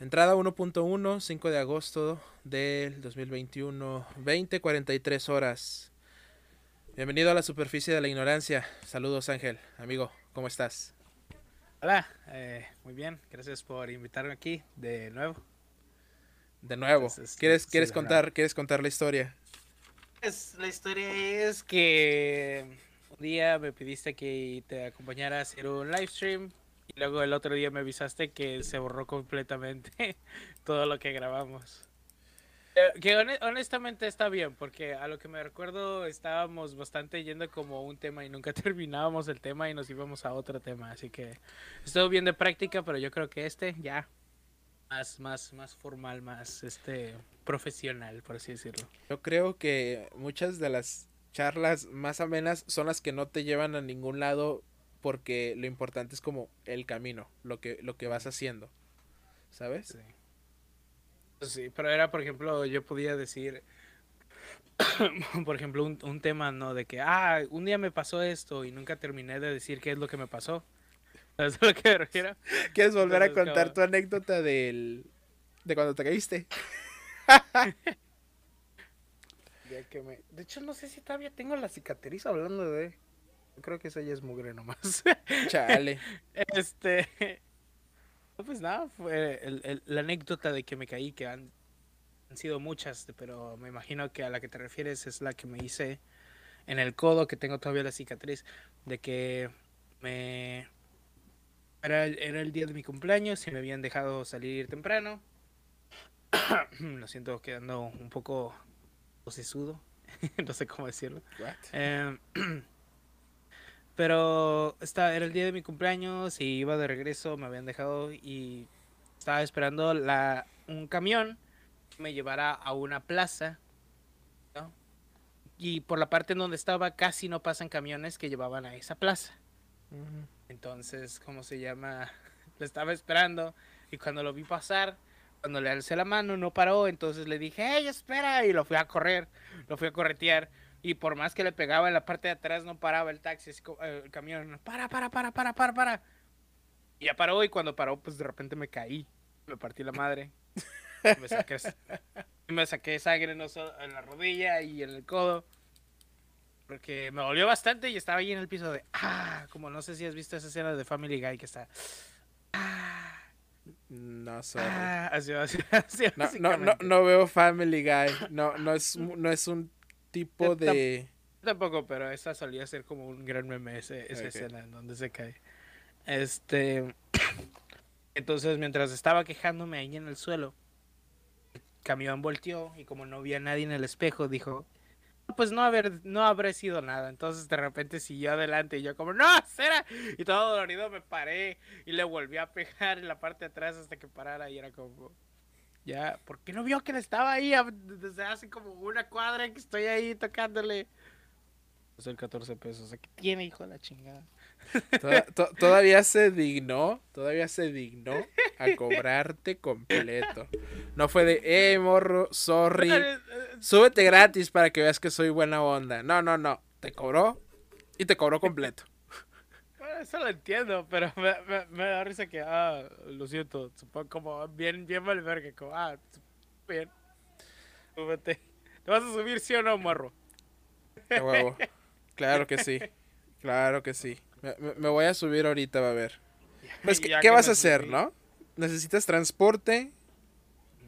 Entrada 1.1, 5 de agosto del 2021, 20:43 horas. Bienvenido a la superficie de la ignorancia. Saludos Ángel, amigo, ¿cómo estás? Hola, eh, muy bien, gracias por invitarme aquí de nuevo. De nuevo, Entonces, ¿quieres, sí, quieres contar, nuevo. quieres contar la historia? Pues, la historia es que un día me pediste que te acompañara a hacer un live stream y luego el otro día me avisaste que se borró completamente todo lo que grabamos. Eh, Que hone- honestamente está bien, porque a lo que me recuerdo estábamos bastante yendo como un tema y nunca terminábamos el tema y nos íbamos a otro tema, así que estuvo bien de práctica, pero yo creo que este ya más, más, más formal, más este profesional, por así decirlo. Yo creo que muchas de las charlas más amenas son las que no te llevan a ningún lado porque lo importante es como el camino, lo que, lo que vas haciendo, ¿sabes? Sí. Sí, pero era, por ejemplo, yo podía decir, por ejemplo, un, un tema, ¿no? De que, ah, un día me pasó esto y nunca terminé de decir qué es lo que me pasó. ¿Sabes a lo que me refiero? ¿Quieres volver a contar como- tu anécdota del de cuando te caíste? Ya que me... De hecho, no sé si todavía tengo la cicatriz hablando de... Creo que esa ya es mugre nomás. Chale. Este. no, Pues nada, fue el- el- la anécdota de que me caí, que han, han sido muchas, pero me imagino que a la que te refieres es la que me hice en el codo, que tengo todavía la cicatriz, de que me. Era, el- era el día de mi cumpleaños y me habían dejado salir temprano. Lo siento, quedando un poco posesudo, no sé cómo decirlo. What? Pero esta era el día de mi cumpleaños y iba de regreso, me habían dejado y estaba esperando la, un camión que me llevara a una plaza. ¿no? Y por la parte en donde estaba casi no pasan camiones que llevaban a esa plaza. Entonces, ¿cómo se llama? Lo estaba esperando y cuando lo vi pasar, cuando le alcé la mano no paró, entonces le dije, ¡Hey, espera! Y lo fui a correr, lo fui a corretear. Y por más que le pegaba en la parte de atrás, no paraba el taxi, eh, el camión. Para, para, para, para, para, para. Y ya paró y cuando paró, pues de repente me caí. Me partí la madre. Me saqué, y me saqué sangre en la rodilla y en el codo. Porque me dolió bastante y estaba ahí en el piso de ah, como no sé si has visto esa escena de Family Guy que está ah, No, sorry. ah, así, así, así, No, no, no, no veo Family Guy. No, no es, no es un tipo Yo tam- de. Tampoco, pero esa solía ser como un gran meme ese- esa escena en donde se cae. Este entonces mientras estaba quejándome ahí en el suelo, el camión volteó y como no había nadie en el espejo, dijo "No, pues no haber, no habré sido nada. Entonces de repente siguió adelante y yo como, no, será. Y todo dolorido me paré y le volví a pegar en la parte de atrás hasta que parara y era como, ya, ¿por qué no vio que le estaba ahí desde hace como una cuadra que estoy ahí tocándole? Son 14 pesos. ¿Qué tiene, hijo de la chingada? Toda- to- todavía se dignó, todavía se dignó a cobrarte completo. No fue de, eh, morro, sorry, súbete gratis para que veas que soy buena onda. No, no, no, te cobró y te cobró completo. Eso lo entiendo, pero me, me, me da risa que, ah, lo siento, supongo como bien, bien mal verga, como, ah, bien, súbete. ¿Te vas a subir sí o no, morro? A huevo. Claro que sí, claro que sí. Me, voy a subir ahorita, va a ver. Pues, ¿qué, qué vas a hacer, subí. no? Necesitas transporte,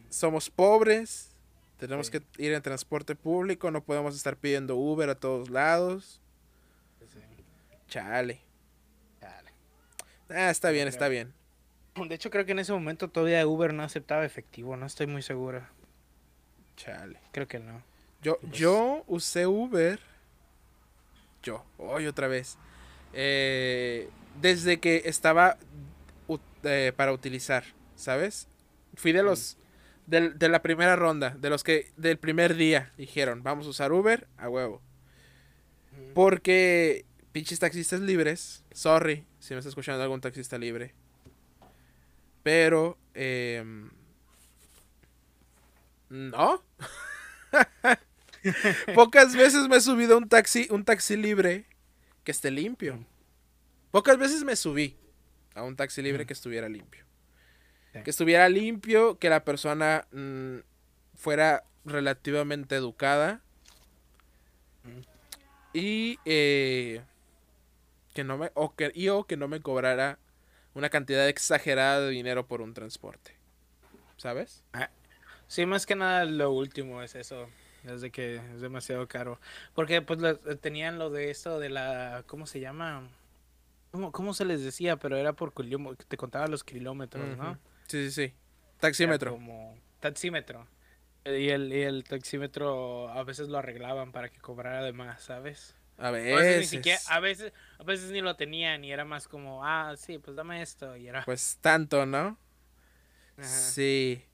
somos pobres, tenemos Sí. que ir en transporte público, no podemos estar pidiendo Uber a todos lados. Chale. Ah, está bien, está bien. De hecho, creo que en ese momento todavía Uber no aceptaba efectivo, no estoy muy seguro. Chale. Creo que no. Yo, Pues- yo usé Uber. Yo, hoy otra vez. eh, desde que estaba eh, para utilizar, ¿sabes? Fui de los. del- de la primera ronda, de los que del primer día dijeron, vamos a usar Uber a huevo. Porque pinches taxistas libres, sorry si me está escuchando algún taxista libre. Pero, em, no. Pocas veces me he subido a un taxi, un taxi libre que esté limpio. Pocas veces me subí a un taxi libre Mm. que estuviera limpio. Que estuviera limpio, que la persona mm, fuera relativamente educada. Mm. Y eh, que no me o que, y o que no me cobrara una cantidad exagerada de dinero por un transporte. ¿Sabes? Sí, más que nada lo último es eso. Es de que es demasiado caro. Porque pues lo- tenían lo de esto de la... ¿Cómo se llama? ¿Cómo, cómo se les decía? Pero era por. Te contaba los kilómetros, ¿no? Sí, sí, sí. Era Taxímetro. Como taxímetro. Y el, y el taxímetro a veces lo arreglaban para que cobrara de más, ¿sabes? A A veces. veces, ni siquiera, a veces, a veces ni lo tenían y era más como, ah, sí, pues dame esto. Y era. Pues tanto, ¿no? ajá. Sí.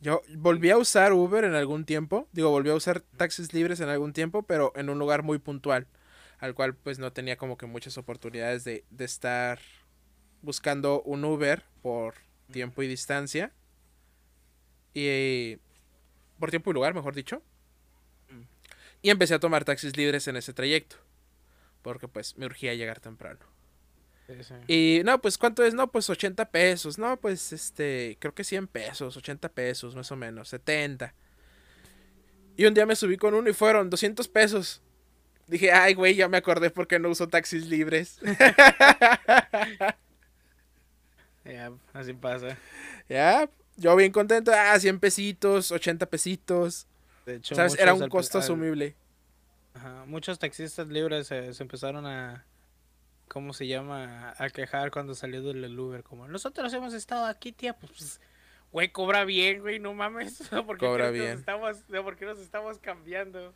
Yo volví a usar Uber en algún tiempo. Digo, volví a usar taxis libres en algún tiempo, pero en un lugar muy puntual. Al cual pues no tenía como que muchas oportunidades de, de estar buscando un Uber por tiempo y distancia. Y por tiempo y lugar, mejor dicho. Y empecé a tomar taxis libres en ese trayecto. Porque pues me urgía llegar temprano. Sí, sí. Y no, pues ¿cuánto es? No, pues 80 pesos. No, pues este, creo que 100 pesos, 80 pesos más o menos, 70. Y un día me subí con uno y fueron 200 pesos. Dije, ay, güey, ya me acordé por qué no uso taxis libres. Ya, así pasa. ya, yo bien contento. Ah, 100 pesitos, 80 pesitos. De hecho. Era un costo al- asumible. ajá, muchos taxistas libres se, se empezaron a, ¿cómo se llama? A quejar cuando salió del Uber. Como, nosotros hemos estado aquí, tía, pues, pues, güey, cobra bien, güey, no mames. ¿Por qué Cobra que nos bien. estamos, ¿Por qué nos estamos cambiando?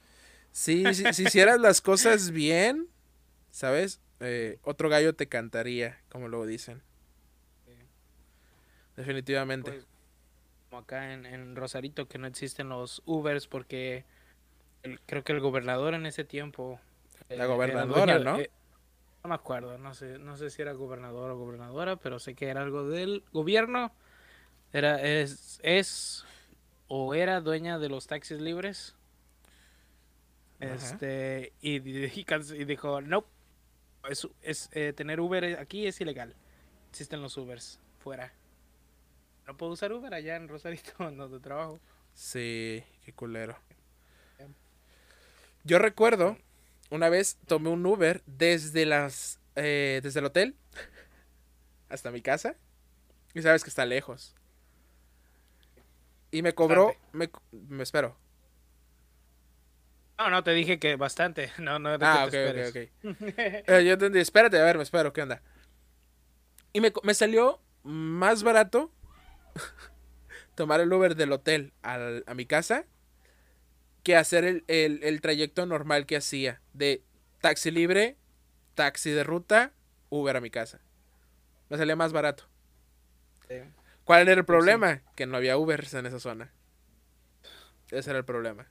Sí, sí, si hicieras las cosas bien, ¿sabes? Eh, otro gallo te cantaría, como luego dicen. Sí. Definitivamente. Pues, como acá en, en Rosarito que no existen los Ubers porque el- creo que el gobernador en ese tiempo eh, La gobernadora, dueño- ¿no? eh, no me acuerdo, no sé, no sé si era gobernador o gobernadora, pero sé que era algo del gobierno. Era es es o era dueña de los taxis libres. Ajá. Este y dijo, "No, es, es, eh, tener Uber aquí es ilegal. Existen los Ubers fuera." No puedo usar Uber allá en Rosarito, donde trabajo. Sí, qué culero. Yo recuerdo, una vez tomé un Uber desde las eh, desde el hotel hasta mi casa. Y sabes que está lejos. Y me cobró, me, me espero. No, no, te dije que bastante. No, no, que Ah, ok, te ok, ok. Eh, yo entendí, espérate, a ver, me espero, ¿qué onda? Y me, me salió más barato tomar el Uber del hotel al- a mi casa que hacer el, el- el trayecto normal que hacía de taxi libre, taxi de ruta, Uber a mi casa. Me salía más barato. Sí. ¿Cuál era el Pues sí. problema? Que no había Ubers en esa zona. Ese era el problema.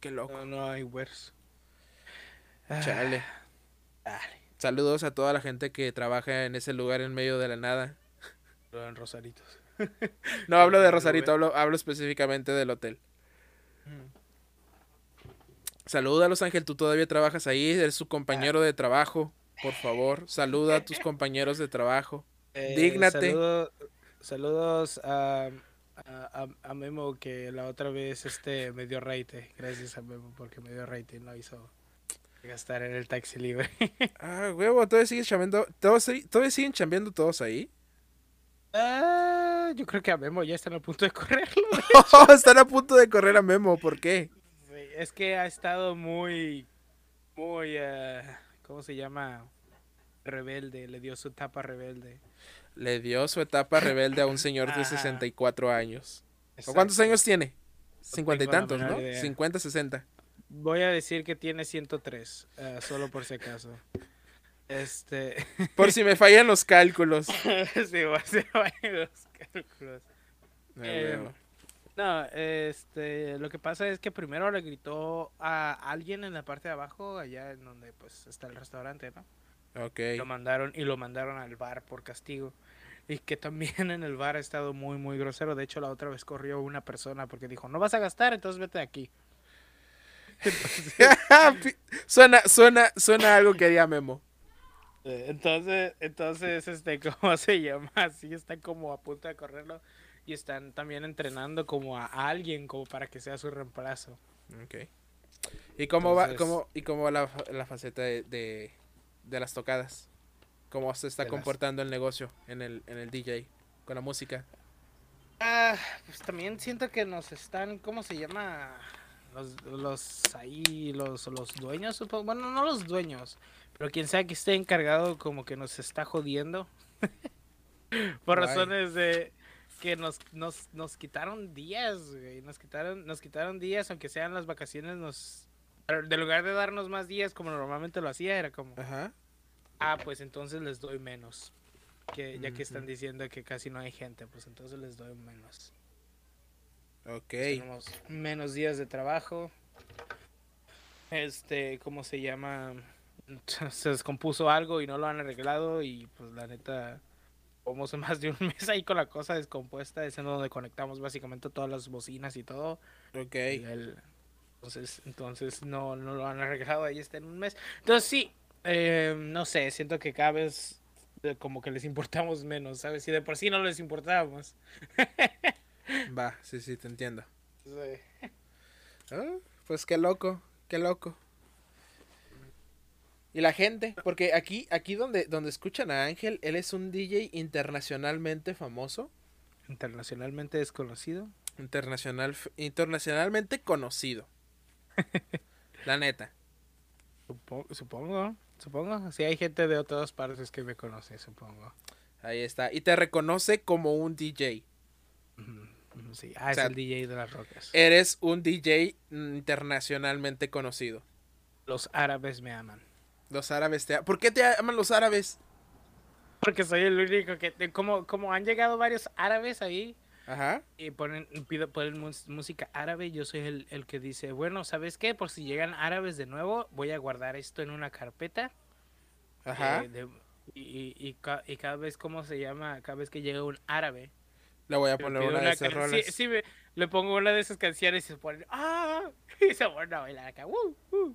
Qué loco. No, no hay Ubers. Chale. Dale, Saludos a toda la gente que trabaja en ese lugar en medio de la nada. En Rosaritos. No hablo de. Rosarito, hablo, hablo específicamente del hotel. Salúdalos, Ángel, tú todavía trabajas ahí, eres su compañero de trabajo. Por favor, saluda a tus compañeros de trabajo. Eh, Dígnate. saludo- saludos a, a, a- a Memo que la otra vez este me dio raite. Gracias a Memo porque me dio raite y no hizo gastar en el taxi libre. Ah, huevo, todavía sigues chambeando. ¿Todos, ahí- ¿Todavía siguen chambeando todos ahí? Ah, yo creo que a Memo ya están a punto de correrlo. Están a punto de correr a Memo, ¿por qué? Es que ha estado muy, muy, eh, ¿cómo se llama? Rebelde, le dio su tapa rebelde. Le dio su etapa rebelde a un señor de Ajá. 64 años. ¿O cuántos Exacto. años tiene? 50 y tantos, ¿no? idea. 50, 60. Voy a decir que tiene 103, eh, solo por si acaso. Este, Por si me fallan los cálculos. sí, va a ser varios cálculos. Ah, Eh. No, este, lo que pasa es que primero le gritó a alguien en la parte de abajo, allá en donde pues está el restaurante, ¿no? Ok. Lo mandaron y lo mandaron al bar por castigo. Y que también en el bar ha estado muy, muy grosero. De hecho, la otra vez corrió una persona porque dijo, no vas a gastar, entonces vete de aquí. suena, suena, suena algo que haría Memo. Eh, Entonces, entonces, este, ¿cómo se llama? Así están como a punto de correrlo y están también entrenando como a alguien como para que sea su reemplazo. Ok. ¿Y cómo va, Entonces- cómo, y cómo va la, la faceta de, de, de las tocadas? ¿Cómo se está De las- comportando el negocio en el, en el DJ con la música? Ah, pues también siento que nos están, ¿cómo se llama? Los, los ahí, los, los dueños, supongo. Bueno, no los dueños, pero quien sea que esté encargado como que nos está jodiendo. Por Guay. razones de que nos, nos, nos quitaron días, güey. Nos quitaron, nos quitaron días, aunque sean las vacaciones, nos... de lugar de darnos más días como normalmente lo hacía, era como, Ajá. ah, pues entonces les doy menos. Que ya que están diciendo que casi no hay gente, pues entonces les doy menos. Ok. Tenemos menos días de trabajo. Este, ¿cómo se llama? Se descompuso algo y no lo han arreglado y pues la neta, vamos más de un mes ahí con la cosa descompuesta, es en donde conectamos básicamente todas las bocinas y todo. Ok. y el- entonces, entonces no, no lo han arreglado, ahí está en un mes. Entonces sí, eh, no sé, siento que cada vez eh, como que les importamos menos, ¿sabes? Si de por sí no les importábamos. Va, sí, sí, te entiendo. Sí. Ah, pues qué loco, qué loco. Y la gente, porque aquí, aquí donde, donde escuchan a Ángel, él es un DJ internacionalmente famoso, Internacionalmente desconocido. internacional, internacionalmente conocido. La neta. Supo- Supongo, supongo. Sí, hay gente de otras partes que me conoce, supongo. Ahí está. Y te reconoce como un DJ. Sí, ah, es sea, el DJ de las rocas. Eres un DJ internacionalmente conocido. Los árabes me aman. Los árabes te... ¿Por qué te aman los árabes? Porque soy el único que... Como, como han llegado varios árabes ahí Ajá. y ponen, pido, ponen música árabe, yo soy el, el que dice, bueno, ¿sabes qué? Por si llegan árabes de nuevo, voy a guardar esto en una carpeta. Ajá. eh, de- y, y, y y cada vez, ¿cómo se llama? Cada vez que llega un árabe, Le voy a poner una de esas rolas. sí, sí, me- le pongo una de esas canciones y se ponen ¡Ah! Y se ponen a bailar acá. ¡uh! ¡uh!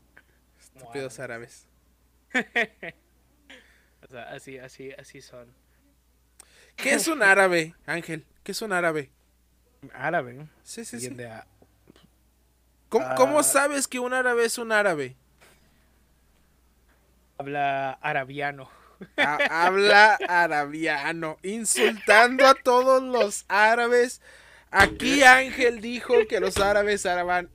Estúpidos árabes. O sea, así, así, así son. ¿Qué es un árabe, Ángel? ¿Qué es un árabe? Árabe. Sí, sí, Bien sí. de a- ¿Cómo, Ah. cómo sabes que un árabe es un árabe? Habla arabiano. Ha- habla arabiano, insultando a todos los árabes. Aquí Ángel dijo que los árabes araban,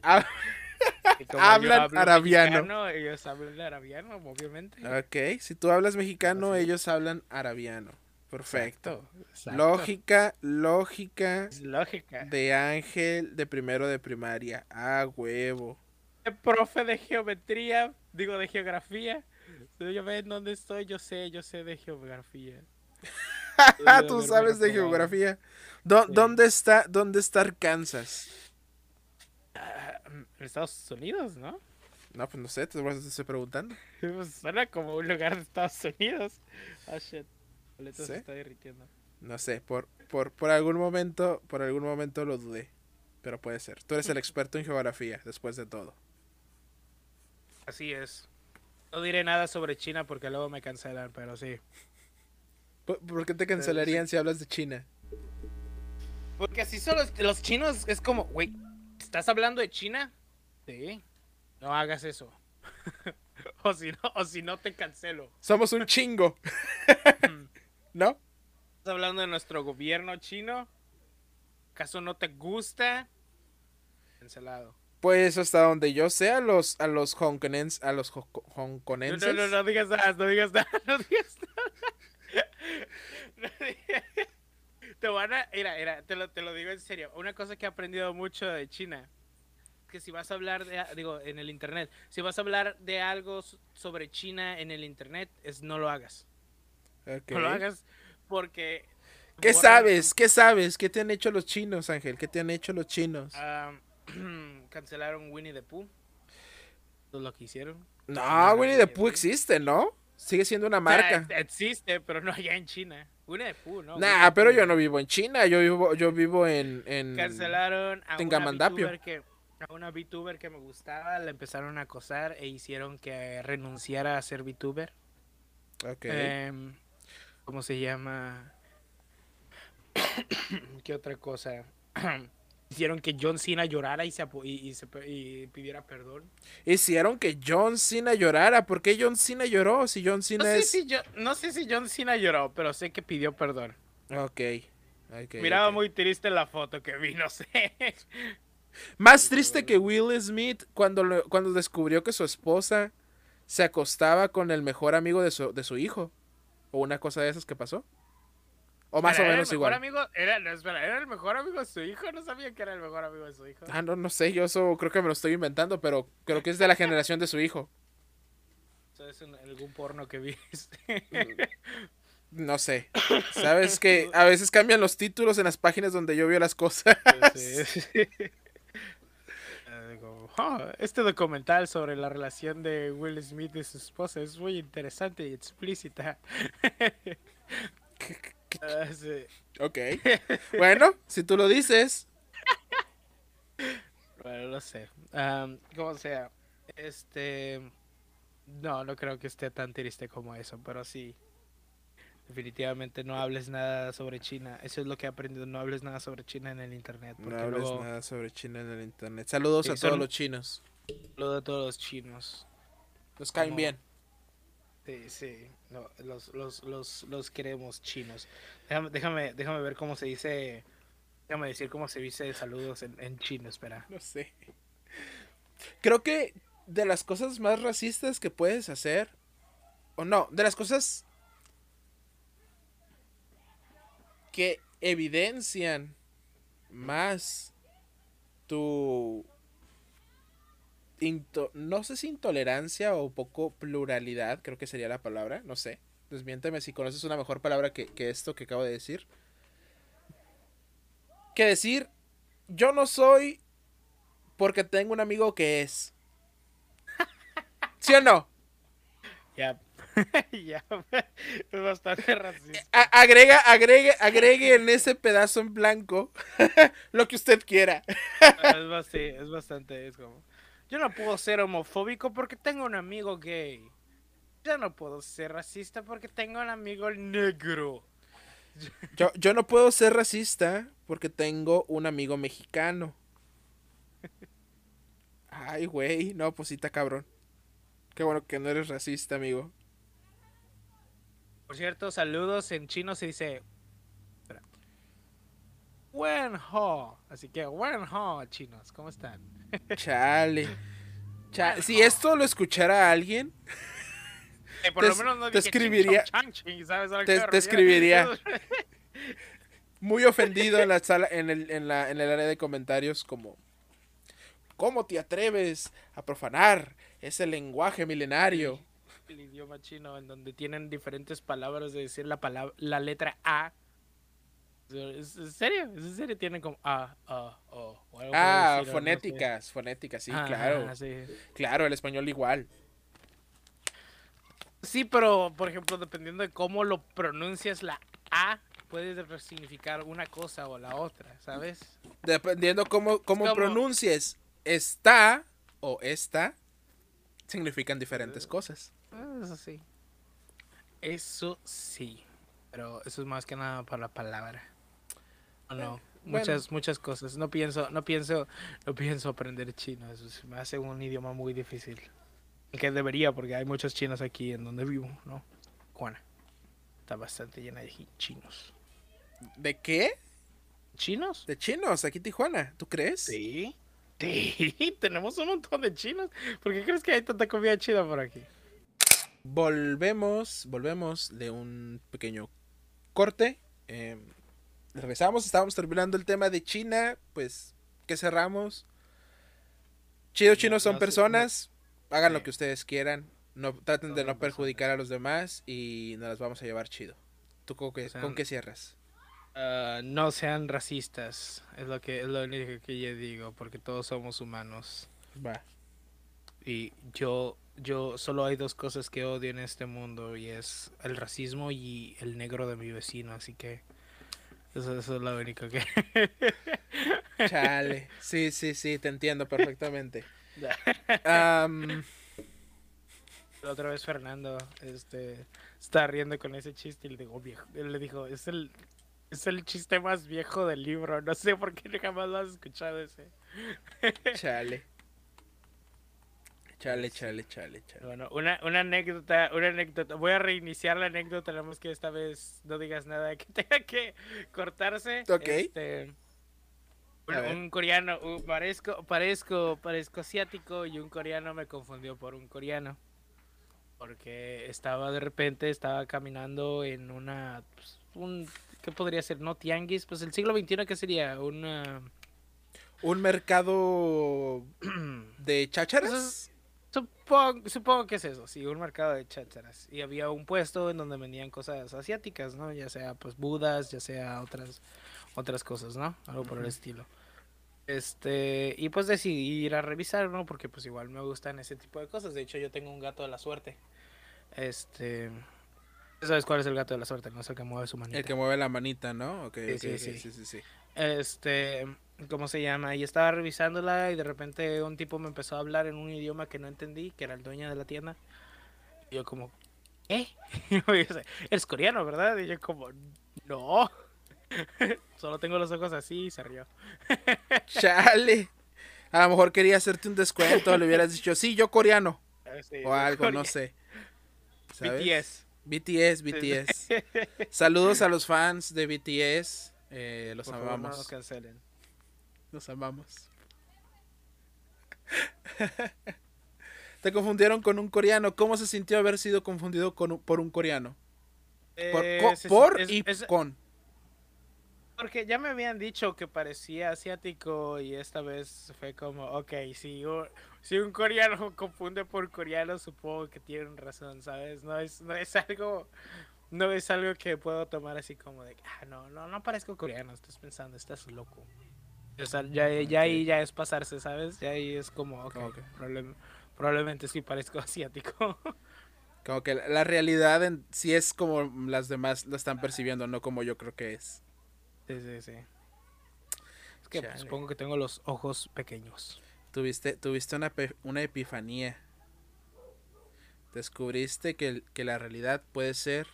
Hablan arabiano. mexicano, ellos hablan arabiano, obviamente. Ok, si tú hablas mexicano, Así. ellos hablan arabiano. Perfecto. Exacto, exacto. Lógica, lógica Es lógica. de Ángel de primero de primaria. Ah, huevo. El profe de geometría, digo de geografía. Yo ven dónde estoy, yo sé, yo sé de geografía. Tú sabes de geografía. ¿Dó- Sí. ¿Dónde está, dónde está Arkansas? En Estados Unidos, ¿no? No, pues no sé, te estoy preguntando. Pues suena como un lugar de Estados Unidos. Ah, shit. Boleto ¿Sí? se está derritiendo. No sé, por, por, por algún momento, por algún momento lo dudé. Pero puede ser. Tú eres el experto en geografía, después de todo. Así es. No diré nada sobre China porque luego me cancelan, pero sí. ¿Por, por qué te cancelarían si hablas de China? Porque así son los, los chinos. Es como, güey, ¿estás hablando de China? Sí. No hagas eso. o, si no, o si no, te cancelo. Somos un chingo. ¿No? ¿Estás hablando de nuestro gobierno chino? ¿Acaso no te gusta? Cancelado. Pues hasta donde yo sé, a los, a los hongkonenses, a los ho- No, no, no, no digas nada, no digas nada, no digas nada. No digas- Te van a, mira, mira, te lo, te lo digo en serio. Una cosa que he aprendido mucho de China, que si vas a hablar de, digo, en el internet, si vas a hablar de algo sobre China en el internet, es no lo hagas. No lo hagas porque... ¿Qué borran- sabes? ¿Qué sabes? ¿Qué te han hecho los chinos, Ángel? ¿Qué te han hecho los chinos? Ah, cancelaron Winnie the Pooh. Lo que hicieron. No, Winnie the Pooh existe, ¿no? Sigue siendo una O sea, marca. ex- existe, pero no allá en China. Winnie the Pooh, ¿no? Nah, pero yo no vivo en China, yo vivo, yo vivo en, en... Cancelaron a una que a una VTuber que me gustaba, la empezaron a acosar e hicieron que renunciara a ser VTuber. Ok. Em, ¿Cómo se llama? ¿Qué otra cosa? Hicieron que John Cena llorara y, se, apo- y, y se pe- y pidiera perdón. Hicieron que John Cena llorara. ¿Por qué John Cena lloró? Si John No Cena sé, es. si yo, no sé si John Cena lloró, pero sé que pidió perdón. Ok. ok, Miraba muy triste la foto que vi, no sé. Más triste que Will Smith cuando, lo- cuando descubrió que su esposa se acostaba con el mejor amigo de su, de su hijo. O una cosa de esas que pasó. O más o Espera, ¿era menos el mejor igual. Amigo, era, no, espera, ¿era el mejor amigo de su hijo? No sabía que era el mejor amigo de su hijo. Ah, no, no sé, yo eso creo que me lo estoy inventando, pero creo que es de la generación de su hijo. Eso es un- algún porno que viste. No sé. Sabes que a veces cambian los títulos en las páginas donde yo veo las cosas. Sí, sí. Digo, "Ah, este documental sobre la relación de Will Smith y su esposa es muy interesante y explícita. Ah, sí. Ok. Bueno, si tú lo dices. Bueno, no sé. Como sea, este. No, no creo que esté tan triste como eso, pero sí. Definitivamente no hables nada sobre China. Eso es lo que he aprendido. No hables nada sobre China en el internet. No hables luego nada sobre China en el internet. Saludos Sí, a todos los chinos. lo de todos los chinos. Nos caen Como- bien. Sí, sí. No, los, los, los, los queremos chinos. Déjame, déjame, déjame ver cómo se dice. Déjame decir cómo se dice saludos en, chino, espera. No sé. Creo que de las cosas más racistas que puedes hacer. O no, de las cosas que evidencian más tu no sé si intolerancia o poco pluralidad, creo que sería la palabra, no sé. Desmiénteme si conoces una mejor palabra que, que esto que acabo de decir. Que decir, yo no soy porque tengo un amigo que es. ¿Sí o no? Ya. ya. Es bastante racista. A- agrega, agregue, agregue en ese pedazo en blanco lo que usted quiera. es, bastante, es bastante, es como, yo no puedo ser homofóbico porque tengo un amigo gay. Yo no puedo ser racista porque tengo un amigo negro. Yo, yo no puedo ser racista porque tengo un amigo mexicano. Ay, güey, no, pues sí está cabrón. Qué bueno que no eres racista, amigo. Por cierto, saludos en chino se dice espera. Wen ho. Así que wen ho, chinos, ¿cómo están? Chale. Cha- si esto lo escuchara alguien, Eh, por Te lo es- menos no te dije ching, escribiría- chong, chang, ching, ¿sabes a lo te- te escribiría. muy ofendido en la sala, en el, en la, en el área de comentarios, como ¿Cómo te atreves a profanar ese lenguaje milenario? El idioma chino en donde tienen diferentes palabras de decir la palabra, la letra A. ¿Es en serio? ¿Es en serio? Tienen como A, A, O. o algo Ah, no sé. fonéticas, fonéticas, sí, claro. sí. Claro, el español igual. Sí, pero por ejemplo, dependiendo de cómo lo pronuncias la A, puede significar una cosa o la otra, ¿sabes? Dependiendo cómo, cómo como- pronuncies está o esta, significan diferentes cosas. Ah, Eso sí. Eso sí. Pero eso es más que nada por la palabra. ¿O no? Bueno. Muchas, muchas cosas. No pienso, no pienso, no pienso aprender chino. Eso se me hace un idioma muy difícil. Que debería, porque hay muchos chinos aquí en donde vivo, ¿no? Juana. Está bastante llena de chinos. ¿De qué? ¿Chinos? De chinos, aquí en Tijuana, ¿tú crees? Sí. Sí, tenemos un montón de chinos. ¿Por qué crees que hay tanta comida china por aquí? Volvemos, volvemos de un pequeño corte. eh, regresamos, estábamos terminando el tema de China, pues, ¿qué cerramos? Chidos No, chinos son personas, hagan lo que ustedes quieran, no traten de no perjudicar a los demás y nos las vamos a llevar chido. ¿Tú con qué, con qué cierras? Ah, no sean racistas, es lo que es lo único que yo digo, porque todos somos humanos. Va. Y yo, yo solo hay dos cosas que odio en este mundo y es el racismo y el negro de mi vecino, así que eso, eso es lo único que. Chale. Sí, sí, sí, te entiendo perfectamente. Am, La otra vez Fernando este, está riendo con ese chiste y le digo, viejo, él le dijo, es el, es el chiste más viejo del libro. No sé por qué jamás lo has escuchado ese. Chale. Chale, chale, chale, chale. Bueno, una, una anécdota, una anécdota. Voy a reiniciar la anécdota, nada más que esta vez no digas nada que tenga que cortarse. Ok. Este, un, ver. un coreano, uh, parezco, parezco, parezco asiático y un coreano me confundió por un coreano. Porque estaba de repente, estaba caminando en una, pues, un, ¿qué podría ser? No tianguis, pues el siglo XXI, ¿qué sería? Una... Un mercado de chácharas. Supongo, supongo que es eso, sí, un mercado de chácharas. Y había un puesto en donde vendían cosas asiáticas, ¿no? Ya sea pues budas, ya sea otras otras cosas, ¿no? Algo por el estilo. Este, y pues decidí ir a revisar, ¿no? Porque pues igual me gustan ese tipo de cosas. De hecho, yo tengo un gato de la suerte. Este, ¿sabes cuál es el gato de la suerte? No es el que mueve su manita. El que mueve la manita, ¿no? Ok, Sí, sí. sí, sí, sí. Este, ¿cómo se llama? Y estaba revisándola y de repente un tipo me empezó a hablar en un idioma que no entendí, que era el dueño de la tienda. Y yo como, ¿eh? Y me dice, Eres coreano, ¿verdad? Y yo como, no. Solo tengo los ojos así y se rió. Chale. A lo mejor quería hacerte un descuento, le hubieras dicho, sí, yo coreano. Este, O algo, no sé. ¿Sabes? BTS. BTS, BTS. Saludos a los fans de BTS. eh, los Por favor, no amamos. nos cancelen. Los amamos. Te confundieron con un coreano. ¿Cómo se sintió haber sido confundido con un- por un coreano? Por, Eh, co- se- por es- y es- con. Porque ya me habían dicho que parecía asiático y esta vez fue como, ok, si un, si un coreano confunde por coreano, supongo que tienen razón, ¿sabes? No es, no es algo, no es algo que puedo tomar así como de, ah, no, no, no parezco coreano, estás pensando, estás loco. O sea, ya, ya ahí ya es pasarse, ¿sabes? Ya ahí es como, ok, Ok. probable- probablemente sí parezco asiático. Como que la, la realidad en, sí es como las demás lo están percibiendo, no como yo creo que es. sí, sí, sí. Es que pues, supongo que tengo los ojos pequeños. Tuviste, tuviste una, una epifanía. Descubriste que, que la realidad puede ser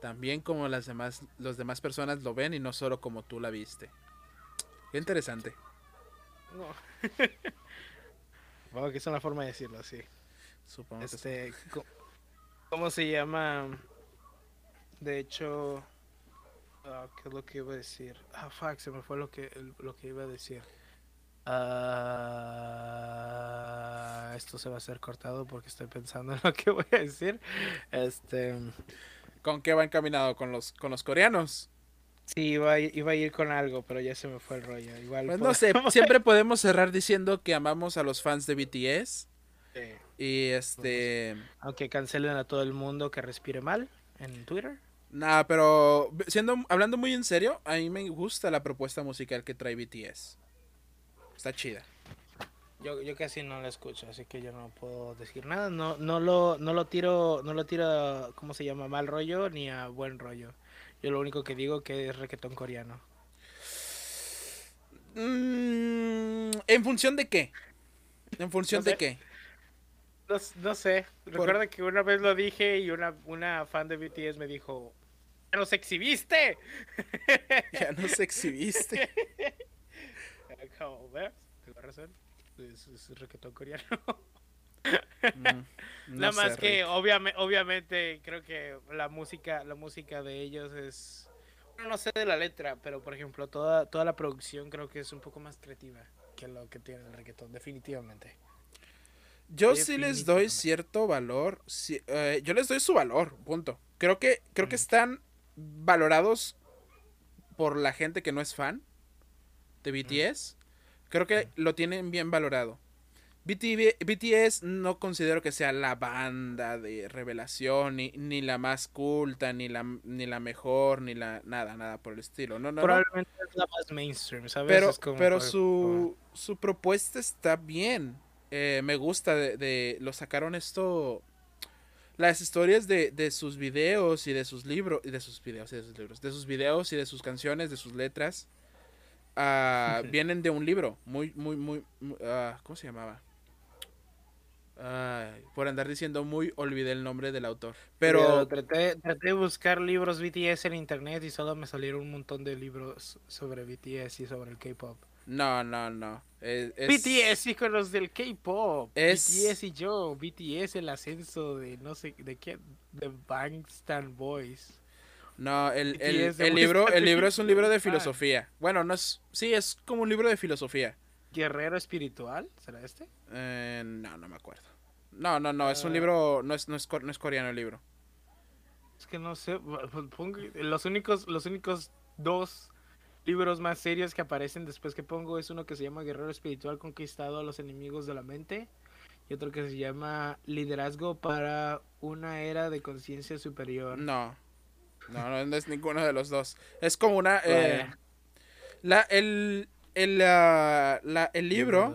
también como las demás, los demás personas lo ven y no solo como tú la viste. Interesante. No. Bueno, que es una forma de decirlo así. Supongo que sí. Este, ¿cómo se llama? De hecho, ah, ¿qué es lo que iba a decir? Ah, fuck, se me fue lo que lo que iba a decir. Ah, esto se va a ser cortado porque estoy pensando en lo que voy a decir. Este, ¿Con qué va encaminado? ¿Con los, con los coreanos? Sí, iba a, ir- iba a ir con algo, pero ya se me fue el rollo. Igual Pues no sé, siempre podemos cerrar diciendo que amamos a los fans de BTS. Sí. Y este... Aunque cancelen a todo el mundo que respire mal en Twitter. Nada, pero siendo hablando muy en serio, a mí me gusta la propuesta musical que trae BTS. Está chida. Yo, yo casi no la escucho, así que yo no puedo decir nada. No, no lo, no lo tiro, no lo tiro, ¿cómo se llama? Mal rollo ni a buen rollo. Yo lo único que digo que es reggaetón coreano. Mm, ¿En función de qué? ¿En función No sé. de qué? No, no sé. Recuerda que una vez lo dije y una, una fan de BTS me dijo, "¿Ya ¿nos exhibiste? Ya nos exhibiste. Como, ¿ves? Tengo razón. Es, es reggaetón coreano. Mm, no Nada más sé, que obviamente, obviamente creo que la música, la música de ellos es bueno, no sé de la letra, pero por ejemplo toda, toda la producción creo que es un poco más creativa que lo que tiene el reggaetón, definitivamente. Yo sí les doy cierto valor. sí, eh, yo les doy su valor, punto. Creo que, creo que están valorados por la gente que no es fan de BTS. Creo que lo tienen bien valorado. BTS no considero que sea la banda de revelación, ni, ni la más culta, ni la, ni la mejor, ni la nada, nada por el estilo. No, no, no. Probablemente es la más mainstream, ¿sabes? Pero, como, pero su, su propuesta está bien. Eh, me gusta de, de- Lo sacaron esto. Las historias de, de sus videos y de sus libros. Y de sus videos y de sus libros. De sus videos y de sus canciones, de sus letras. ah, vienen de un libro. Muy, muy, muy. ah, ¿Cómo se llamaba? Ay, por andar diciendo muy, olvidé el nombre del autor. Pero Pero traté, traté de buscar libros BTS en internet y solo me salieron un montón de libros sobre BTS y sobre el K-pop. no, no, no. Es, es- BTS, íconos del K-pop. Es- BTS y yo. BTS, el ascenso de no sé de qué. De Bangtan Boys. No, el, el- el libro, el libro es un libro de Ah. filosofía. Bueno, no es. Sí, es como un libro de filosofía. Guerrero espiritual, ¿será este? Eh, no, no me acuerdo. No, no, no, es un Ah. libro. No es, no, es, no es coreano el libro. Es que no sé. los únicos, los únicos dos libros más serios que aparecen después que pongo es uno que se llama Guerrero espiritual conquistado a los enemigos de la mente y otro que se llama Liderazgo para una era de conciencia superior. No. No, no, es ninguno de los dos. Es como una. eh, la, el, el, ah, la- el libro.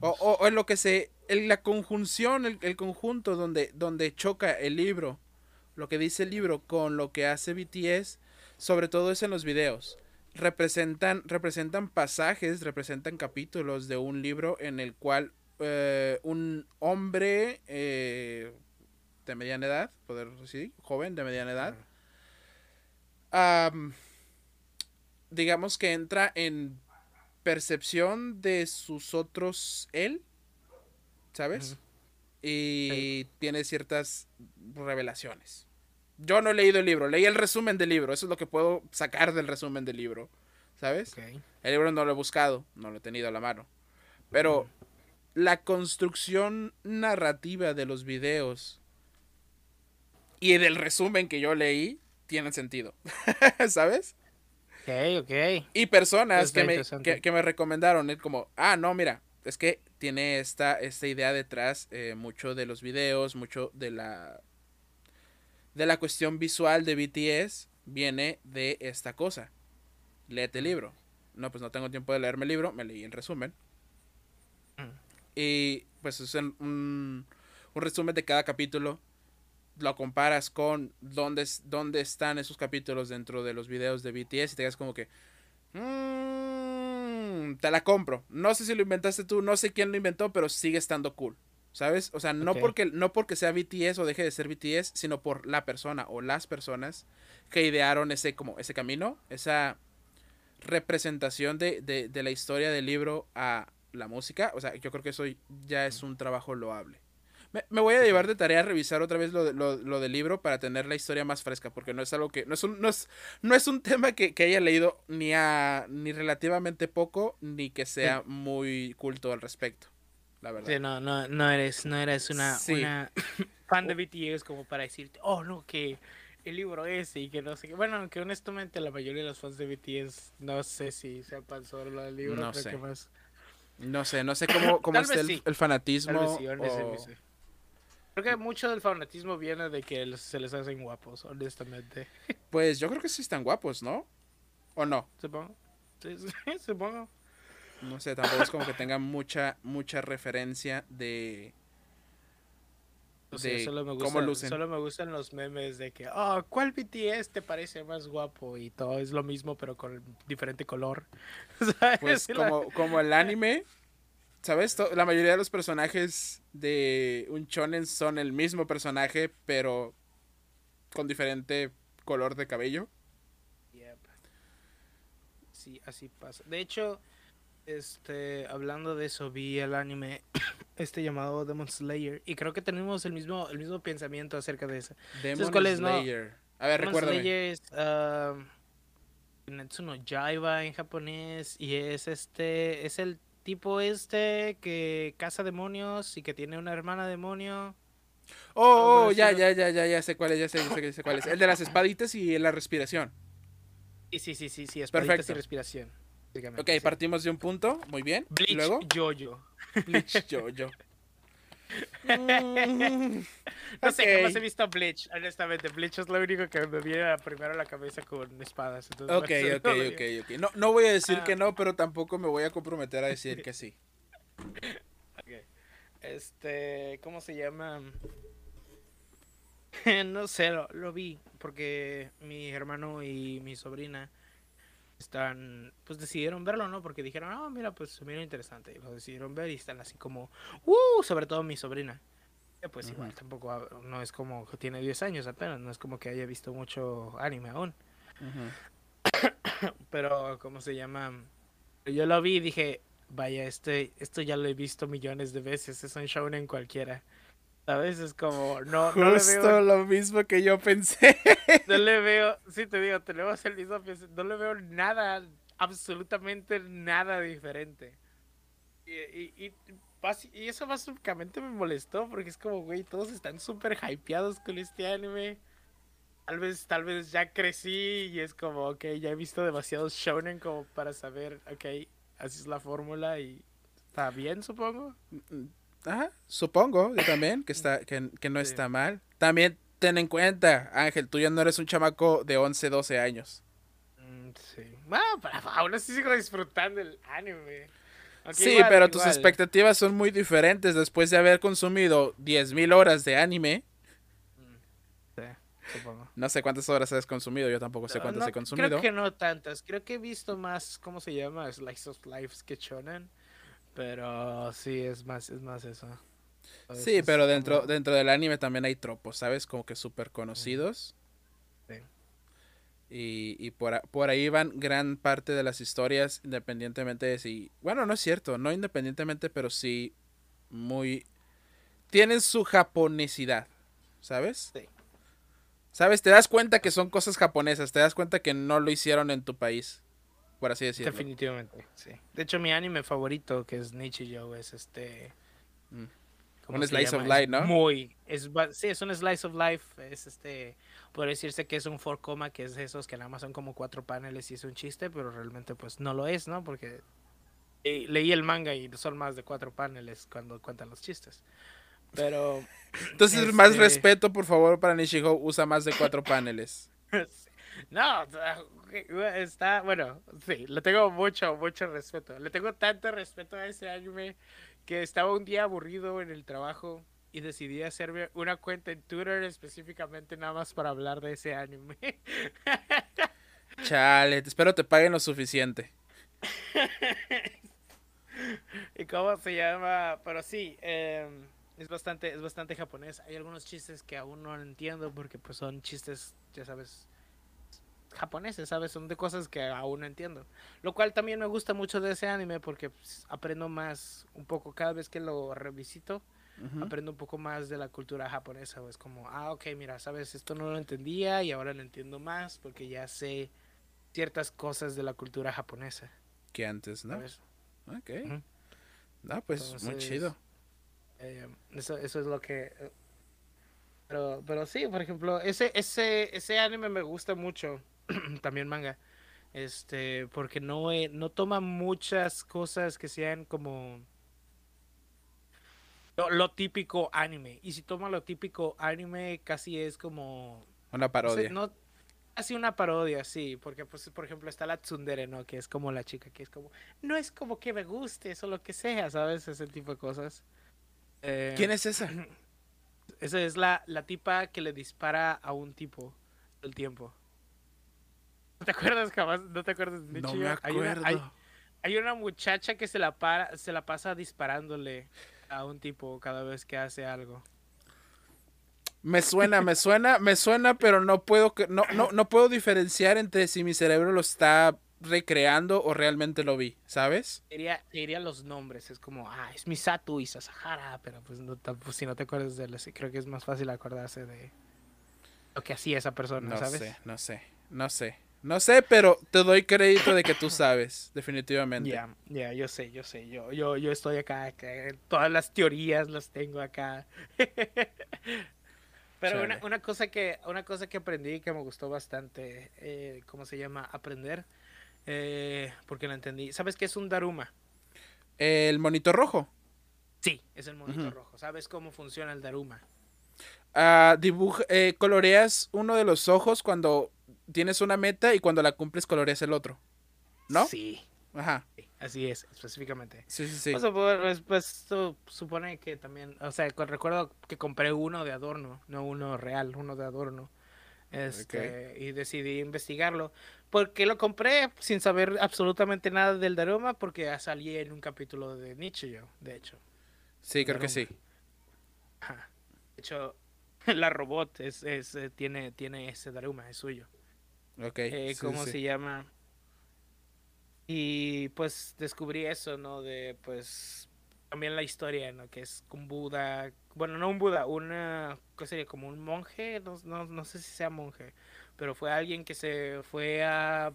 O, o- o en lo que se. en la conjunción, el, el conjunto donde, donde choca el libro. Lo que dice el libro con lo que hace BTS. Sobre todo es en los videos. Representan, representan pasajes, representan capítulos de un libro en el cual eh, un hombre eh, de mediana edad, poder decir, joven de mediana edad, am, digamos que entra en percepción de sus otros él, ¿sabes? Y tiene ciertas revelaciones. Yo no he leído el libro, leí el resumen del libro, eso es lo que puedo sacar del resumen del libro, ¿sabes? El libro no lo he buscado, no lo he tenido a la mano. Pero la construcción narrativa de los videos y del resumen que yo leí tienen sentido, ¿sabes? Ok. Y personas que me, que, que me recomendaron, es como, ah, no, mira, es que tiene esta, esta idea detrás, eh, mucho de los videos, mucho de la, de la cuestión visual de BTS, viene de esta cosa. Léete el libro. No, pues no tengo tiempo de leerme el libro, me leí el resumen. Mm. Y pues es un, un resumen de cada capítulo. Lo comparas con dónde, dónde están esos capítulos dentro de los videos de BTS y te quedas como que... "Mm, te la compro. No sé si lo inventaste tú, no sé quién lo inventó, pero sigue estando cool. ¿Sabes? O sea, no, porque, no porque sea BTS o deje de ser BTS, sino por la persona o las personas que idearon ese, como, ese camino, esa representación de, de, de la historia del libro a la música. O sea, yo creo que eso ya es un trabajo loable. Me, me voy a llevar de tarea a revisar otra vez lo, de- lo, lo del libro para tener la historia más fresca, porque no es algo que. No es un, no es, no es un tema que, que haya leído ni a ni relativamente poco, ni que sea muy culto al respecto. La verdad. Sí, no, no, no eres, no eres una, Sí. una fan de BTS como para decirte, oh no, que el libro ese y que no sé qué. Bueno, aunque honestamente la mayoría de los fans de BTS no sé si sepan sobre lo del libro. No sé. que más. No sé, no sé cómo, cómo está el, sí. el fanatismo. Tal vez sí, o- sí. Creo que mucho del fanatismo viene de que se les hacen guapos, honestamente. Pues yo creo que sí están guapos, ¿no? ¿O no? Supongo. Sí, sí, supongo. No sé, tampoco es como que tenga mucha, mucha referencia de. De solo me, cómo lucen. solo me gustan los memes de que, oh, ¿cuál BTS te parece más guapo? Y todo es lo mismo, pero con diferente color. ¿Sabes? Pues como, como el anime, ¿sabes? La mayoría de los personajes de un shonen son el mismo personaje, pero con diferente color de cabello. Yep. Sí, así pasa. De hecho, este, hablando de eso, vi el anime este llamado Demon Slayer y creo que tenemos el mismo, el mismo pensamiento acerca de eso. Demon es, no? Slayer. A ver, Demon recuérdame. Slayer es ah, Kimetsu no Yaiba en japonés y es este, es el tipo este que caza demonios y que tiene una hermana demonio. Oh, oh, Algo ya, ya, ya, ya, ya sé cuál es, ya sé, ya sé, ya sé cuál es. El de las espaditas y la respiración. Y sí, sí, sí, sí, espaditas Perfecto. y respiración. Ok, sí. partimos de un punto, muy bien. Y Bleach luego, Jojo. Bleach No sé, jamás Ok. he visto Bleach, honestamente. Bleach es lo único que me viene primero a la cabeza con espadas. entonces, Ok, ok, no ok, ok. No, no voy a decir Ah. que no, pero tampoco me voy a comprometer a decir que sí. Este, ¿cómo se llama? no sé, lo, lo vi porque mi hermano y mi sobrina están, pues decidieron verlo, ¿no? Porque dijeron, ah, mira, pues se mira interesante. Y lo decidieron ver y están así como, uh, sobre todo mi sobrina. Pues igual tampoco, no es como que tiene 10 años apenas, no es como que haya visto mucho anime aún. Pero, ¿cómo se llama? Yo lo vi y dije, vaya, este, esto ya lo he visto millones de veces, es un shonen cualquiera. ¿Sabes? Es como, no, no le Justo veo, lo mismo que yo pensé. no le veo, sí te digo, tenemos el mismo, no le veo nada, absolutamente nada diferente. Y, y, y, y eso básicamente me molestó, porque es como, güey, todos están súper hypeados con este anime. Tal vez, tal vez ya crecí y es como, ok, ya he visto demasiados shonen como para saber, ok, así es la fórmula y está bien, supongo. Ajá, supongo, yo también, que, está, que, que no Sí. está mal. También ten en cuenta, Ángel, tú ya no eres un chamaco de 11, 12 años. Mm, sí. Bueno, pero aún así sigo disfrutando el anime. Aunque sí, igual, pero tus expectativas son muy diferentes después de haber consumido 10.000 horas de anime. Sí, supongo. No sé cuántas horas has consumido, yo tampoco sé cuántas no, he consumido. Creo que no tantas. Creo que he visto más, ¿cómo se llama? Slice of Life que shonen. Pero sí, es más, es más eso. Sí, pero como- dentro, dentro del anime también hay tropos, ¿sabes? Como que súper conocidos. Sí. Y, y por, por ahí van gran parte de las historias, independientemente de si... Bueno, no es cierto, no independientemente, pero sí muy... Tienen su japonesidad, ¿sabes? Sí. ¿Sabes? Te das cuenta que son cosas japonesas, te das cuenta que no lo hicieron en tu país, por así decirlo. Definitivamente, sí. De hecho, mi anime favorito, que es Nichijou, es este... Mm. ¿cómo Un slice of llama? Life, ¿no? Muy... Es, sí, es un slice of life. Es este... Puede decirse que es un 4 coma, que es esos que nada más son como cuatro paneles y es un chiste, pero realmente pues no lo es, ¿no? Porque eh, leí el manga y son más de cuatro paneles cuando cuentan los chistes. Pero... Entonces, más Este- respeto, por favor, para Nishihou, usa más de cuatro paneles. No, está, bueno, sí, le tengo mucho, mucho respeto. Le tengo tanto respeto a ese anime que estaba un día aburrido en el trabajo y decidí hacerme una cuenta en Twitter específicamente nada más para hablar de ese anime. Chale, espero te paguen lo suficiente. ¿Y cómo se llama? Pero sí, em, es bastante, es bastante japonés. Hay algunos chistes que aún no entiendo porque pues son chistes, ya sabes, japoneses, ¿sabes? Son de cosas que aún no entiendo. Lo cual también me gusta mucho de ese anime porque pues, aprendo más un poco cada vez que lo revisito. Aprendo un poco más de la cultura japonesa. Es como, ah, ok, mira, sabes, esto no lo entendía y ahora lo entiendo más porque ya sé ciertas cosas de la cultura japonesa. Que antes, ¿no? ¿sabes? Ok. No, pues muy chido. Eh, eso, eso es lo que. eh, Pero, pero sí, por ejemplo, ese, ese, ese anime me gusta mucho. También manga. Este, porque no, eh, no toma muchas cosas que sean como. Lo, lo típico anime. Y si toma lo típico anime, casi es como. Una no parodia. no- casi una parodia, sí, porque pues por ejemplo está la tsundere, ¿no? Que es como la chica que es como, no es como que me guste, o lo que sea, ¿sabes? Ese tipo de cosas. Eh, ¿Quién es esa? Esa es la, la tipa que le dispara a un tipo todo el tiempo. ¿No te acuerdas jamás? ¿No te acuerdas de No me Hay una, acuerdo. hay, hay una muchacha que se la para, se la pasa disparándole a un tipo cada vez que hace algo. Me suena, me suena, me suena, pero no puedo, que- no, no, no puedo diferenciar entre si mi cerebro lo está recreando o realmente lo vi, ¿sabes? Te diría, diría los nombres, es como, ah, es Misatu y Sasahara, pero pues, no, pues, si no te acuerdas de él, creo que es más fácil acordarse de lo que hacía esa persona, No ¿sabes? sé, no sé, no sé. No sé, pero te doy crédito de que tú sabes, definitivamente. Ya, ya, yo sé, yo sé, yo, yo, yo estoy acá, todas las teorías las tengo acá. Pero una, una cosa que, una cosa que aprendí que me gustó bastante, eh, ¿cómo se llama? Aprender, eh, porque lo entendí. ¿Sabes qué es un Daruma? El monito rojo. Sí, es el monito rojo. ¿Sabes cómo funciona el Daruma? Ah, dibuja, eh, coloreas uno de los ojos cuando tienes una meta y cuando la cumples coloreas el otro. ¿No? Sí, Ajá. sí, así es, específicamente. Sí, sí, sí. Pues, pues, pues, su- supone que también, o sea, cu- recuerdo que compré uno de adorno, no uno real, uno de adorno. Este, Y decidí investigarlo. Porque lo compré sin saber absolutamente nada del Daruma, porque salí en un capítulo de Nietzsche yo, de hecho. Sí, creo que sí. De hecho, la robot es, es, eh, tiene, tiene ese Daruma, es suyo. Ok. Eh, ¿Cómo se llama? Y pues descubrí eso, ¿no? De pues también la historia, ¿no? Que es un Buda, bueno, no un Buda, una, ¿qué sería? Como un monje, no, no, no sé si sea monje, pero fue alguien que se fue a,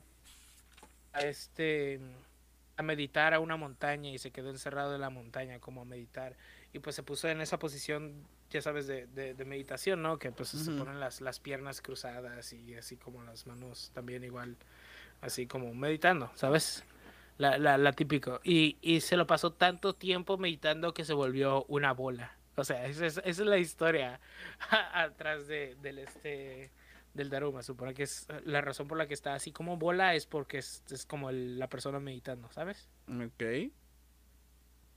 a este, a meditar a una montaña y se quedó encerrado en la montaña como a meditar y pues se puso en esa posición, ya sabes, de, de, meditación, ¿no? Que pues se ponen las, las piernas cruzadas y así como las manos también igual, así como meditando, ¿sabes? La, la, la típico. Y, y se lo pasó tanto tiempo meditando que se volvió una bola. O sea, esa es, esa es la historia atrás de, del este del Daruma. Supone que es la razón por la que está así como bola es porque es, es como la persona meditando, ¿sabes? Ok.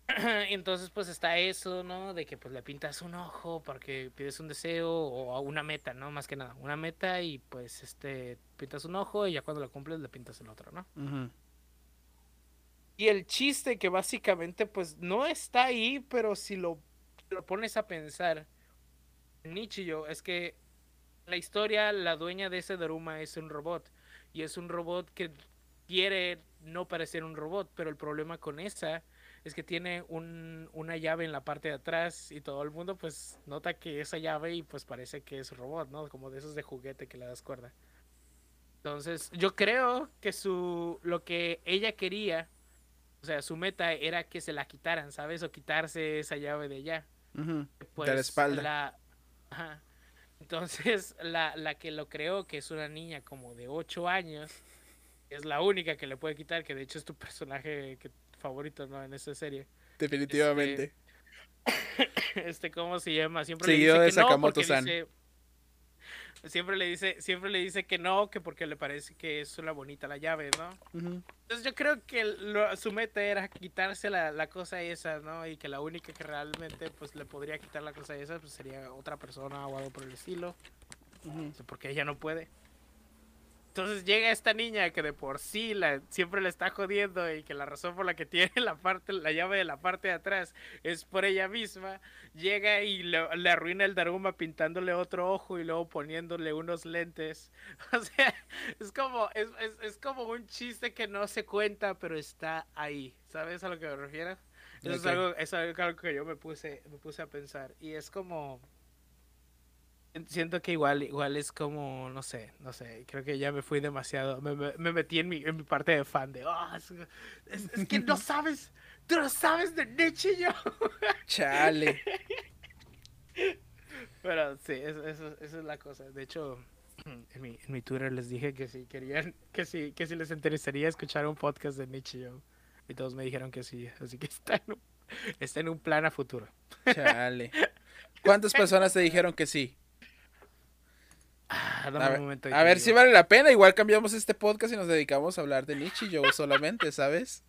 Entonces, pues está eso, ¿no? De que pues le pintas un ojo porque pides un deseo o una meta, ¿no? Más que nada, una meta y pues este pintas un ojo y ya cuando lo cumples le pintas el otro, ¿no? Y el chiste que básicamente pues no está ahí, pero si lo, lo pones a pensar, Nichio, es que la historia, la dueña de ese Daruma es un robot y es un robot que quiere no parecer un robot, pero el problema con esa es que tiene un, una llave en la parte de atrás y todo el mundo pues nota que esa llave y pues parece que es robot, ¿no? Como de esos de juguete que le das cuerda. Entonces, yo creo que su lo que ella quería, o sea, su meta era que se la quitaran, ¿sabes? O quitarse esa llave de allá. Pues, de la espalda. Entonces, la, la que lo creó, que es una niña como de 8 años, es la única que le puede quitar, que de hecho es tu personaje que favorito, ¿no? En esa serie. Definitivamente. Este, este ¿cómo se llama? Siempre le dice que Sakamoto no siempre le dice, siempre le dice que no, que porque le parece que es una bonita la llave, ¿no? Entonces yo creo que su meta era quitarse la, la, cosa esa, ¿no? Y que la única que realmente pues le podría quitar la cosa esa pues sería otra persona o algo por el estilo. Porque ella no puede. Entonces llega esta niña que de por sí la, siempre le está jodiendo y que la razón por la que tiene la parte, la llave de la parte de atrás es por ella misma. Llega y le, arruina el Daruma pintándole otro ojo y luego poniéndole unos lentes. O sea, es como, es, es, como un chiste que no se cuenta, pero está ahí. ¿Sabes a lo que me refiero? Eso es, algo, es algo que yo me puse, me puse a pensar. Y es como siento que igual, igual es como, no sé, no sé, creo que ya me fui demasiado, me, me, metí en mi, en mi, parte de fan de, oh, es, que no sabes, tú no sabes de Nietzsche yo. Chale. Pero sí, eso, eso, es la cosa. De hecho, en mi, en mi Twitter les dije que si querían, que si, que si les interesaría escuchar un podcast de Nietzsche yo. Y todos me dijeron que sí, así que está en un, está en un plan a futuro. Chale. ¿Cuántas personas te dijeron que sí? Ah, a, ver, si vale la pena. Igual cambiamos este podcast y nos dedicamos a hablar de yo solamente, ¿sabes?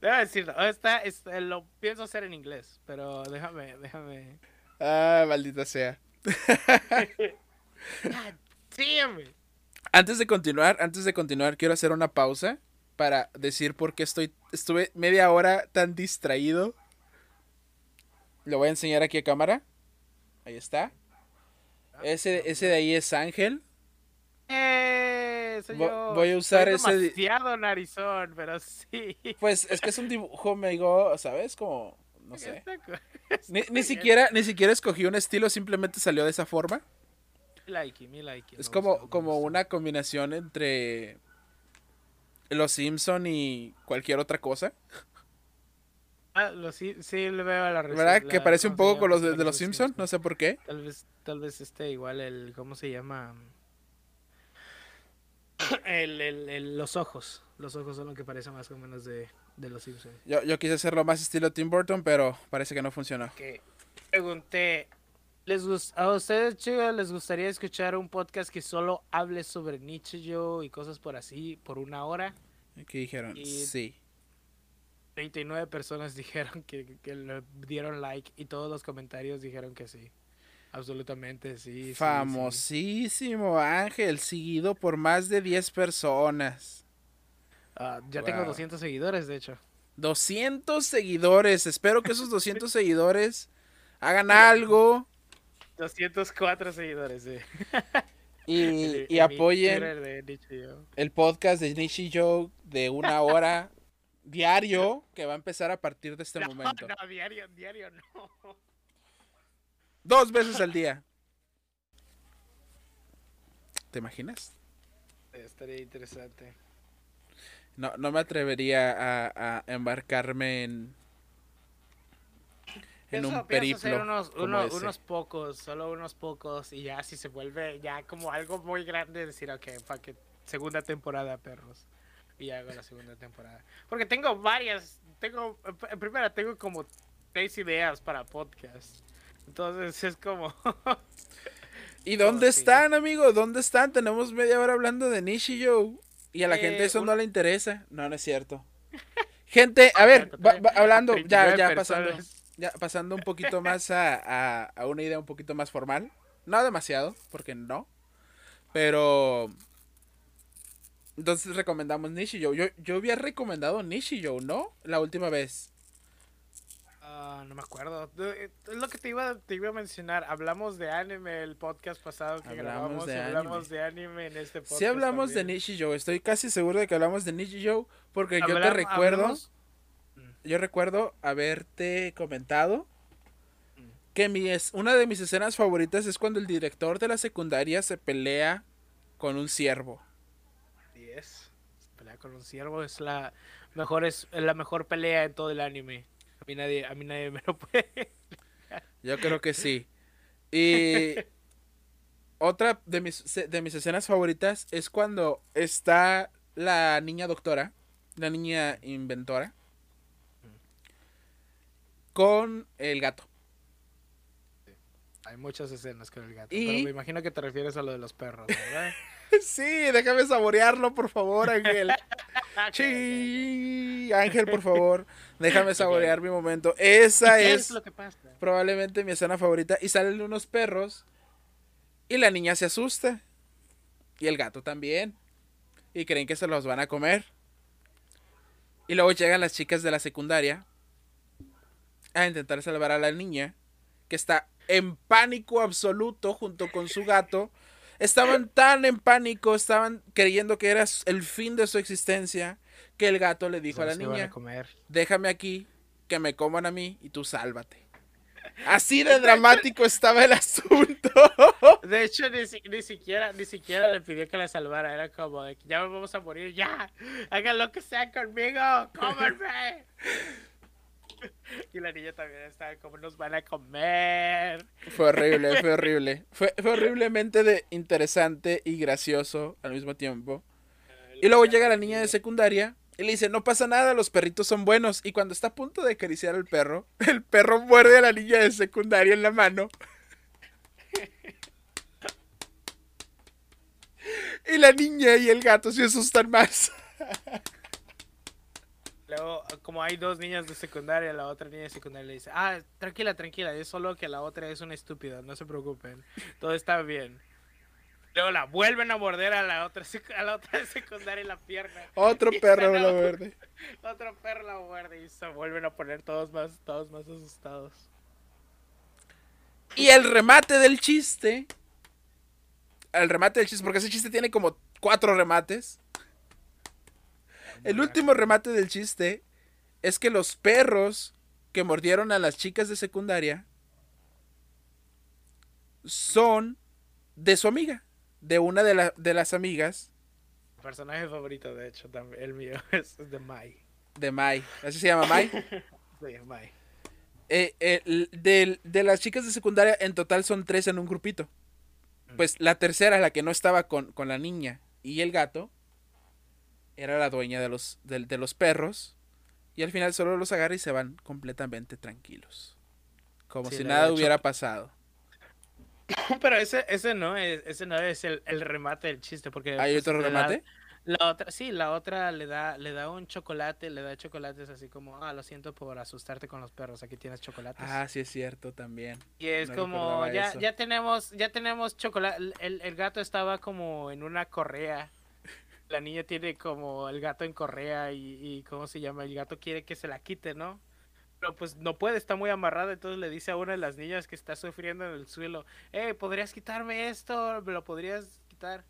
Debo decirlo, esta, lo pienso hacer en inglés, pero déjame, déjame. Ah, maldita sea. Antes de continuar, antes de continuar, quiero hacer una pausa para decir por qué estoy, estuve media hora tan distraído. Lo voy a enseñar aquí a cámara. Ahí está. Ese, ese de ahí es Ángel. Eh, voy a usar ese. demasiado narizón, pero sí. Pues es que es un dibujo medio, ¿sabes? Como, no sé. Ni, siquiera, ni siquiera escogí un estilo, simplemente salió de esa forma. Like, mi like, es como, como una combinación entre Los Simpson y cualquier otra cosa. Ah, lo, sí, sí le veo a la ¿Verdad? que parece un poco con los de, los Simpsons, no sé por qué. Tal vez, tal vez esté igual el, ¿cómo se llama? El, el, los ojos. Los ojos son lo que parece más o menos de, de los Simpsons. Yo, yo quise hacerlo más estilo Tim Burton, pero parece que no funcionó. Que pregunté, ¿les ¿a ustedes, chicos, les gustaría escuchar un podcast que solo hable sobre Nietzsche yo y cosas por así, por una hora? ¿Qué dijeron? sí. 39 personas dijeron que, le dieron like y todos los comentarios dijeron que sí. Absolutamente, sí. sí, sí. Famosísimo Ángel, seguido por más de 10 personas. Ah, ya tengo Wow. 200 seguidores, de hecho. 200 seguidores. Espero que esos 200 seguidores hagan algo 204 seguidores, sí. y, y apoyen el podcast de Nishi Joe de una hora diario que va a empezar a partir de este No, momento. no, diario, diario no. Dos veces al día. ¿Te imaginas? Estaría interesante. No, no me atrevería a, a embarcarme en, en Pienso- un hacer periplo unos, uno- unos pocos, solo unos pocos, y ya si se vuelve ya como algo muy grande, decir, ok, que segunda temporada, perros. Y hago la segunda temporada. Porque tengo varias, tengo, en primera tengo como seis ideas para podcast. Entonces es como, ¿Y dónde Oh, sí. están, amigo? ¿Dónde están? Tenemos media hora hablando de Nishi Joe. Y a la Eh, gente eso un- no le interesa. No, no es cierto. Gente, a ver, va- va- hablando, ya, 39 ya pasando, ya pasando un poquito más a, a- a una idea un poquito más formal. No demasiado, porque no. Pero. Entonces recomendamos Nishi Joe. Yo, yo había recomendado Nishi Joe, ¿no? La última vez. Ah, no me acuerdo. Eh, Es lo que te iba, te iba a mencionar. Hablamos de anime el podcast pasado que Hablamos grabamos. de hablamos de anime en este podcast. Sí hablamos también. de Nishi Joe. Estoy casi seguro de que hablamos de Nishi Joe. Porque yo te recuerdo. hablamos- Yo recuerdo haberte comentado Mm. que mi es, una de mis escenas favoritas es cuando el director de la secundaria se pelea con un ciervo. 10. Pelea con un ciervo es la mejor es la mejor pelea en todo el anime. A mí nadie, a mí nadie me lo puede. Yo creo que sí. Y otra de mis, de mis escenas favoritas es cuando está la niña doctora, la niña inventora, con el gato. Hay muchas escenas con el gato, Y- pero me imagino que te refieres a lo de los perros, ¿verdad? Sí, déjame saborearlo, por favor, Ángel. Sí, Ángel, por favor, déjame saborear mi momento. Esa ¿Qué es, es lo que pasa? probablemente mi escena favorita. Y salen unos perros y la niña se asusta. Y el gato también. Y creen que se los van a comer. Y luego llegan las chicas de la secundaria a intentar salvar a la niña, que está en pánico absoluto junto con su gato. Estaban tan en pánico, estaban creyendo que era el fin de su existencia, que el gato le dijo a la niña, comer. déjame aquí, que me coman a mí y tú sálvate. Así de dramático estaba el asunto. De hecho, ni, si- ni siquiera ni siquiera le pidió que la salvara. Era como de que ya me vamos a morir, ya. Hagan lo que sea conmigo, cómanme. Y la niña también estaba como nos van a comer. Fue horrible, fue horrible. Fue, fue horriblemente de interesante y gracioso al mismo tiempo. Y luego llega la niña de secundaria y le dice, no pasa nada, los perritos son buenos. Y cuando está a punto de acariciar al perro, el perro muerde a la niña de secundaria en la mano. Y la niña y el gato se asustan más. Luego, como hay dos niñas de secundaria, la otra niña de secundaria le dice, ah, tranquila, tranquila, es solo que la otra es una estúpida, no se preocupen, todo está bien. Luego la vuelven a morder a la otra, a la otra de secundaria en la pierna. Otro perro lo- verde. Otro perro la muerde y se vuelven a poner todos más, todos más asustados. Y el remate del chiste. El remate del chiste, porque ese chiste tiene como cuatro remates. El último remate del chiste es que los perros que mordieron a las chicas de secundaria son de su amiga, de una de, la- de las amigas Mi personaje favorito, de hecho, también, el mío, es, de Mai. de Mai. ¿Así se llama Mai? Sí, Mai. Eh, eh, del- de las chicas de secundaria, en total son tres en un grupito. Pues la tercera, la que no estaba con, con la niña y el gato, era la dueña de los, de, de los perros. Y al final solo los agarra y se van completamente tranquilos. Como Sí, si nada hubiera pasado. Pero ese, ese no es, ese no es el, el remate del chiste, porque... ¿Hay pues, otro remate? La otra, sí, la otra le da, le da un chocolate, le da chocolates así como, ah, lo siento por asustarte con los perros, aquí tienes chocolates. Ah, sí es cierto también. Y es no como, ya, eso. ya tenemos, ya tenemos chocolate. El, el gato estaba como en una correa. La niña tiene como el gato en correa y, y ¿cómo se llama? El gato quiere que se la quite, ¿no? Pero pues no puede, está muy amarrada, entonces le dice a una de las niñas que está sufriendo en el suelo, eh, ¿podrías quitarme esto? ¿Me lo podrías quitar?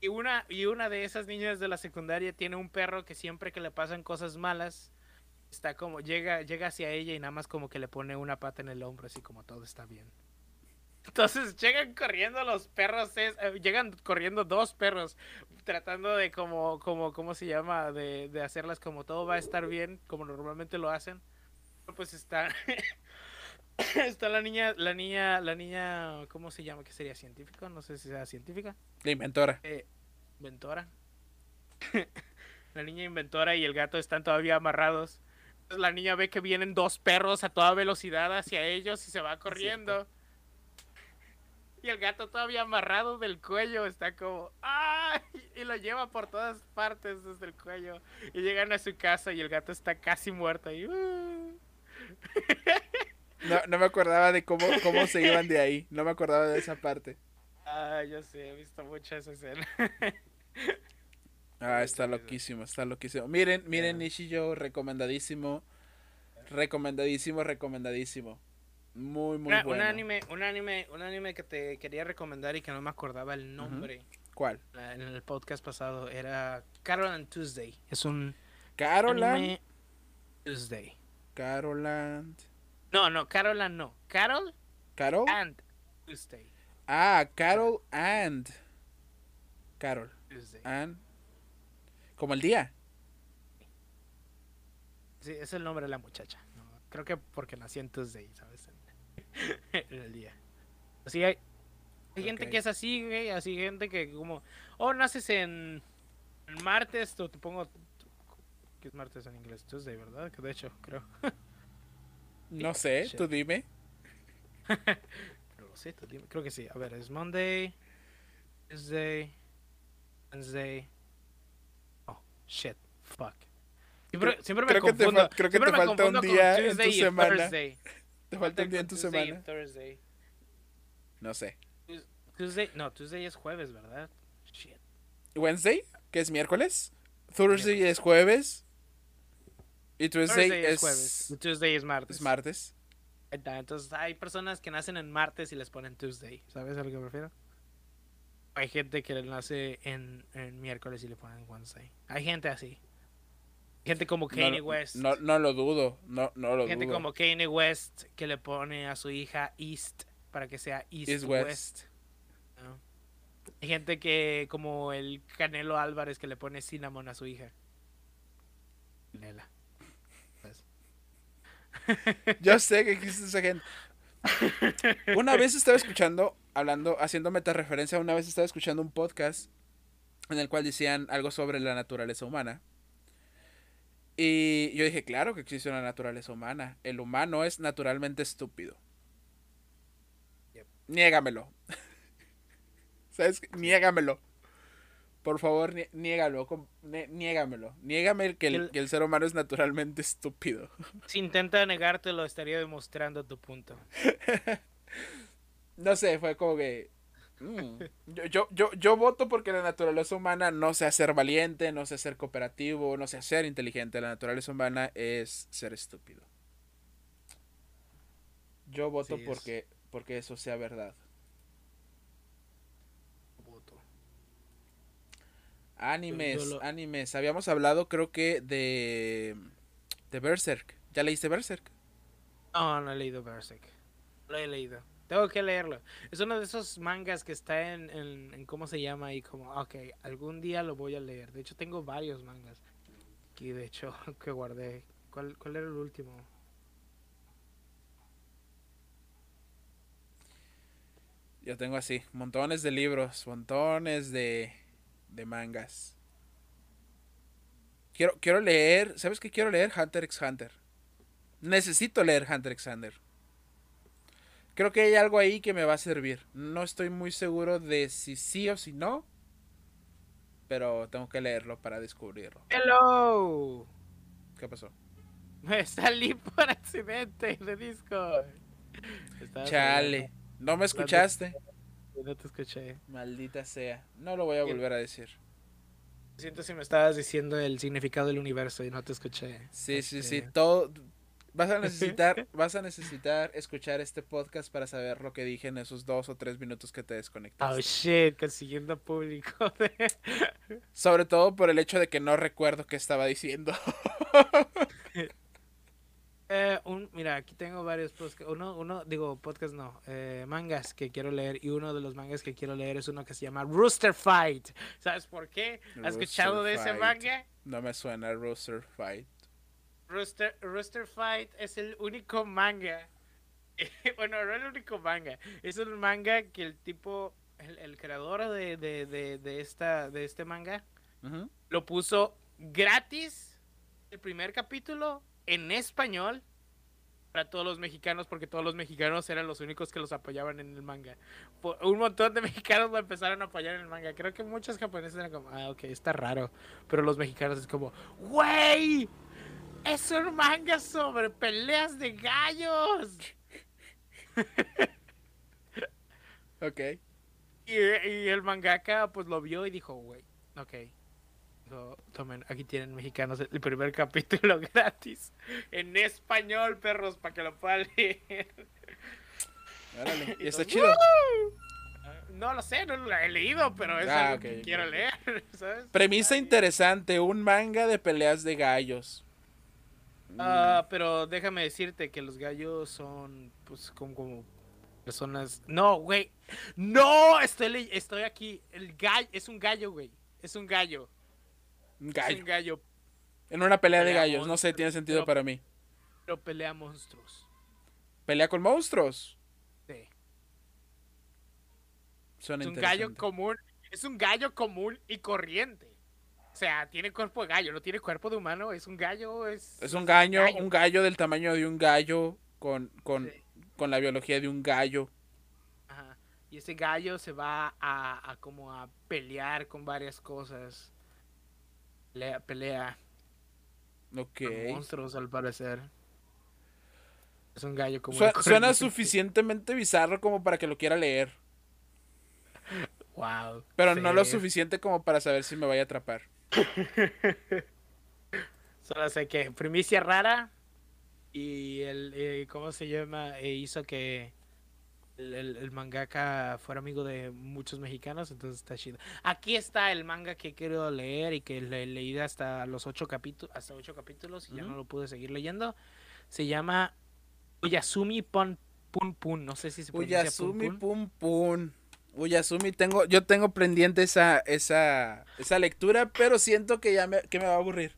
Y una, y una de esas niñas de la secundaria tiene un perro que siempre que le pasan cosas malas, está como, llega, llega hacia ella y nada más como que le pone una pata en el hombro, así como todo está bien. Entonces llegan corriendo los perros, es- eh, llegan corriendo dos perros, tratando de como, como, ¿cómo se llama? De, de hacerlas como todo va a estar bien, como normalmente lo hacen. Pues está, está la niña, la niña, la niña, ¿cómo se llama? ¿Qué sería científico? No sé si sea científica. La inventora. Eh, inventora. la niña inventora y el gato están todavía amarrados. Entonces la niña ve que vienen dos perros a toda velocidad hacia ellos y se va corriendo. Y el gato todavía amarrado del cuello está como ¡ay! Y lo lleva por todas partes desde el cuello. Y llegan a su casa y el gato está casi muerto. Y, "Uh". No, no me acordaba de cómo, cómo se iban de ahí. No me acordaba de esa parte. Ah, yo sé, he visto mucho esa escena. Ah, está Sí, sí. loquísimo, está loquísimo. Miren, miren, Ya. Nishio, recomendadísimo. Recomendadísimo, recomendadísimo. Muy, muy Una- bueno. Un anime, un anime, un anime que te quería recomendar y que no me acordaba el nombre ¿Cuál? la- en el podcast pasado era Carol and Tuesday. Es un Caroland. anime Tuesday. Caroland. No, no, Carol and no. Carol ¿Carol? and Tuesday. Ah, Carol and. Carol. Tuesday. And. Como el día. Sí, es el nombre de la muchacha. No, creo que porque nació en Tuesday, ¿sabes? En, el día. Así hay, hay gente que es así, güey. Así gente que como, oh, naces en, en martes, o te pongo, ¿qué es martes en inglés? Tuesday, ¿verdad? Que de hecho, creo. No sé, Shit. tú dime. No lo sé, tú dime. creo que sí. A ver, es Monday, Tuesday, Wednesday. Oh, shit, fuck. Siempre, siempre me creo que te confundo. creo que siempre te me falta un confundo día en tu semana. Thursday. Te falta un día en tu Tuesday semana. Thursday. No sé. Tuesday, no, Tuesday es jueves, ¿verdad? Shit. Wednesday, que es miércoles. Thursday es jueves. Y Tuesday, Thursday es, es jueves. y Tuesday es martes. es martes. Entonces hay personas que nacen en martes y les ponen Tuesday. ¿Sabes a lo que me refiero? Hay gente que nace en, en miércoles y le ponen Wednesday. Hay gente así. Gente como Kanye no, West. No, no lo dudo. No, no lo gente dudo. como Kanye West que le pone a su hija East para que sea East, East West. West. ¿no? Hay gente que como el Canelo Álvarez que le pone Cinnamon a su hija. Canela. ¿Sabes? Yo sé que existe esa gente. Una vez estaba escuchando, hablando, haciendo meta-referencia, una vez estaba escuchando un podcast en el cual decían algo sobre la naturaleza humana. Y yo dije, claro que existe una naturaleza humana. El humano es naturalmente estúpido. Yep. Niégamelo. ¿Sabes? Niégamelo. Por favor, ni- niégalo. Niégamelo. Niégame que el, El- que el ser humano es naturalmente estúpido. Si intenta negártelo, estaría demostrando tu punto. No sé, fue como que. Mm, Yo, yo, yo, yo voto porque la naturaleza humana no sea ser valiente, no sea ser cooperativo, no sea ser inteligente. La naturaleza humana es ser estúpido. Yo voto Sí, es- porque, porque eso sea verdad. Voto. Animes, lo- animes. Habíamos hablado, creo que, de. de Berserk. ¿Ya leíste Berserk? No, no he leído Berserk. Lo he leído. Tengo que leerlo. Es uno de esos mangas que está en, en, cómo se llama ahí como, ok, algún día lo voy a leer. De hecho, tengo varios mangas. Aquí, de hecho, que guardé. ¿Cuál, cuál era el último? Yo tengo así, montones de libros, montones de, de mangas. Quiero, quiero leer, ¿sabes qué quiero leer? Hunter x Hunter. Necesito leer Hunter x Hunter. Creo que hay algo ahí que me va a servir. No estoy muy seguro de si sí o si no. pero tengo que leerlo para descubrirlo. Hello. ¿Qué pasó? Me salí por accidente de Discord. Chale, no me escuchaste. No te escuché. Maldita sea. No lo voy a volver a decir. Siento si me estabas diciendo el significado del universo y no te escuché. Sí, sí, sí. Este, Todo. Vas a necesitar, vas a necesitar escuchar este podcast para saber lo que dije en esos dos o tres minutos que te Oh desconectaste. shit, consiguiendo público. Sobre todo por el hecho de que no recuerdo qué estaba diciendo. Eh, un, mira, aquí tengo varios podcasts. Uno, uno, digo, podcast no, eh, mangas que quiero leer. Y uno de los mangas que quiero leer es uno que se llama Rooster Fight. ¿Sabes por qué? ¿Has escuchado de ese manga? No me suena Rooster Fight. Rooster, Rooster Fight es el único manga. bueno, no el único manga. Es un manga que el tipo, el, el creador de, de, de, de esta, de este manga, Ujú. lo puso gratis el primer capítulo en español para todos los mexicanos porque todos los mexicanos eran los únicos que los apoyaban en el manga. Un montón de mexicanos lo empezaron a apoyar en el manga. Creo que muchos japoneses eran como, ah, ok, está raro. Pero los mexicanos es como, ¡Güey! Es un manga sobre peleas de gallos. Ok. Y, y el mangaka pues lo vio y dijo, güey, ok. Dijo, tomen, aquí tienen mexicanos el primer capítulo gratis. En español, perros, para que lo puedan leer. Y está chido. No lo sé, no lo he leído, pero es Ah, algo ok, que quiero leer, ¿sabes? Premisa interesante. Un manga de peleas de gallos. Ah, pero déjame decirte que los gallos son, pues, como, como personas. No, güey. No, estoy, estoy aquí. El gallo es un gallo, güey. Es un gallo. Un Es gallo. un gallo, En una pelea de gallos. No sé, tiene sentido pero- para mí. pero pelea monstruos. Pelea con monstruos. Sí. Suena Es un gallo común. Es un gallo común y corriente. O sea, tiene cuerpo de gallo, no tiene cuerpo de humano. Es un gallo, es. Es un gallo, gallo. un gallo del tamaño de un gallo con, con, Sí. con la biología de un gallo. Ajá. Y ese gallo se va a, a como a pelear con varias cosas. Pelea, pelea Ok. con monstruos al parecer. Es un gallo común. y Sue- suena suficientemente bizarro como para que lo quiera leer. Wow. Pero no lo suficiente como para saber si me vaya a atrapar. Solo sé que primicia rara y el eh, cómo se llama e hizo que el, el- el mangaka fuera amigo de muchos mexicanos, entonces está chido. Aquí está el manga que quiero leer y que le he leído hasta los ocho capítulos, hasta ocho capítulos y ya no lo pude seguir leyendo. Se llama Uyasumi Pon Pun Pun, no sé si se pronuncia Pun Uyasumi Pun. Uyasumi tengo, yo tengo pendiente esa, esa, esa lectura, pero siento que ya me, que me va a aburrir.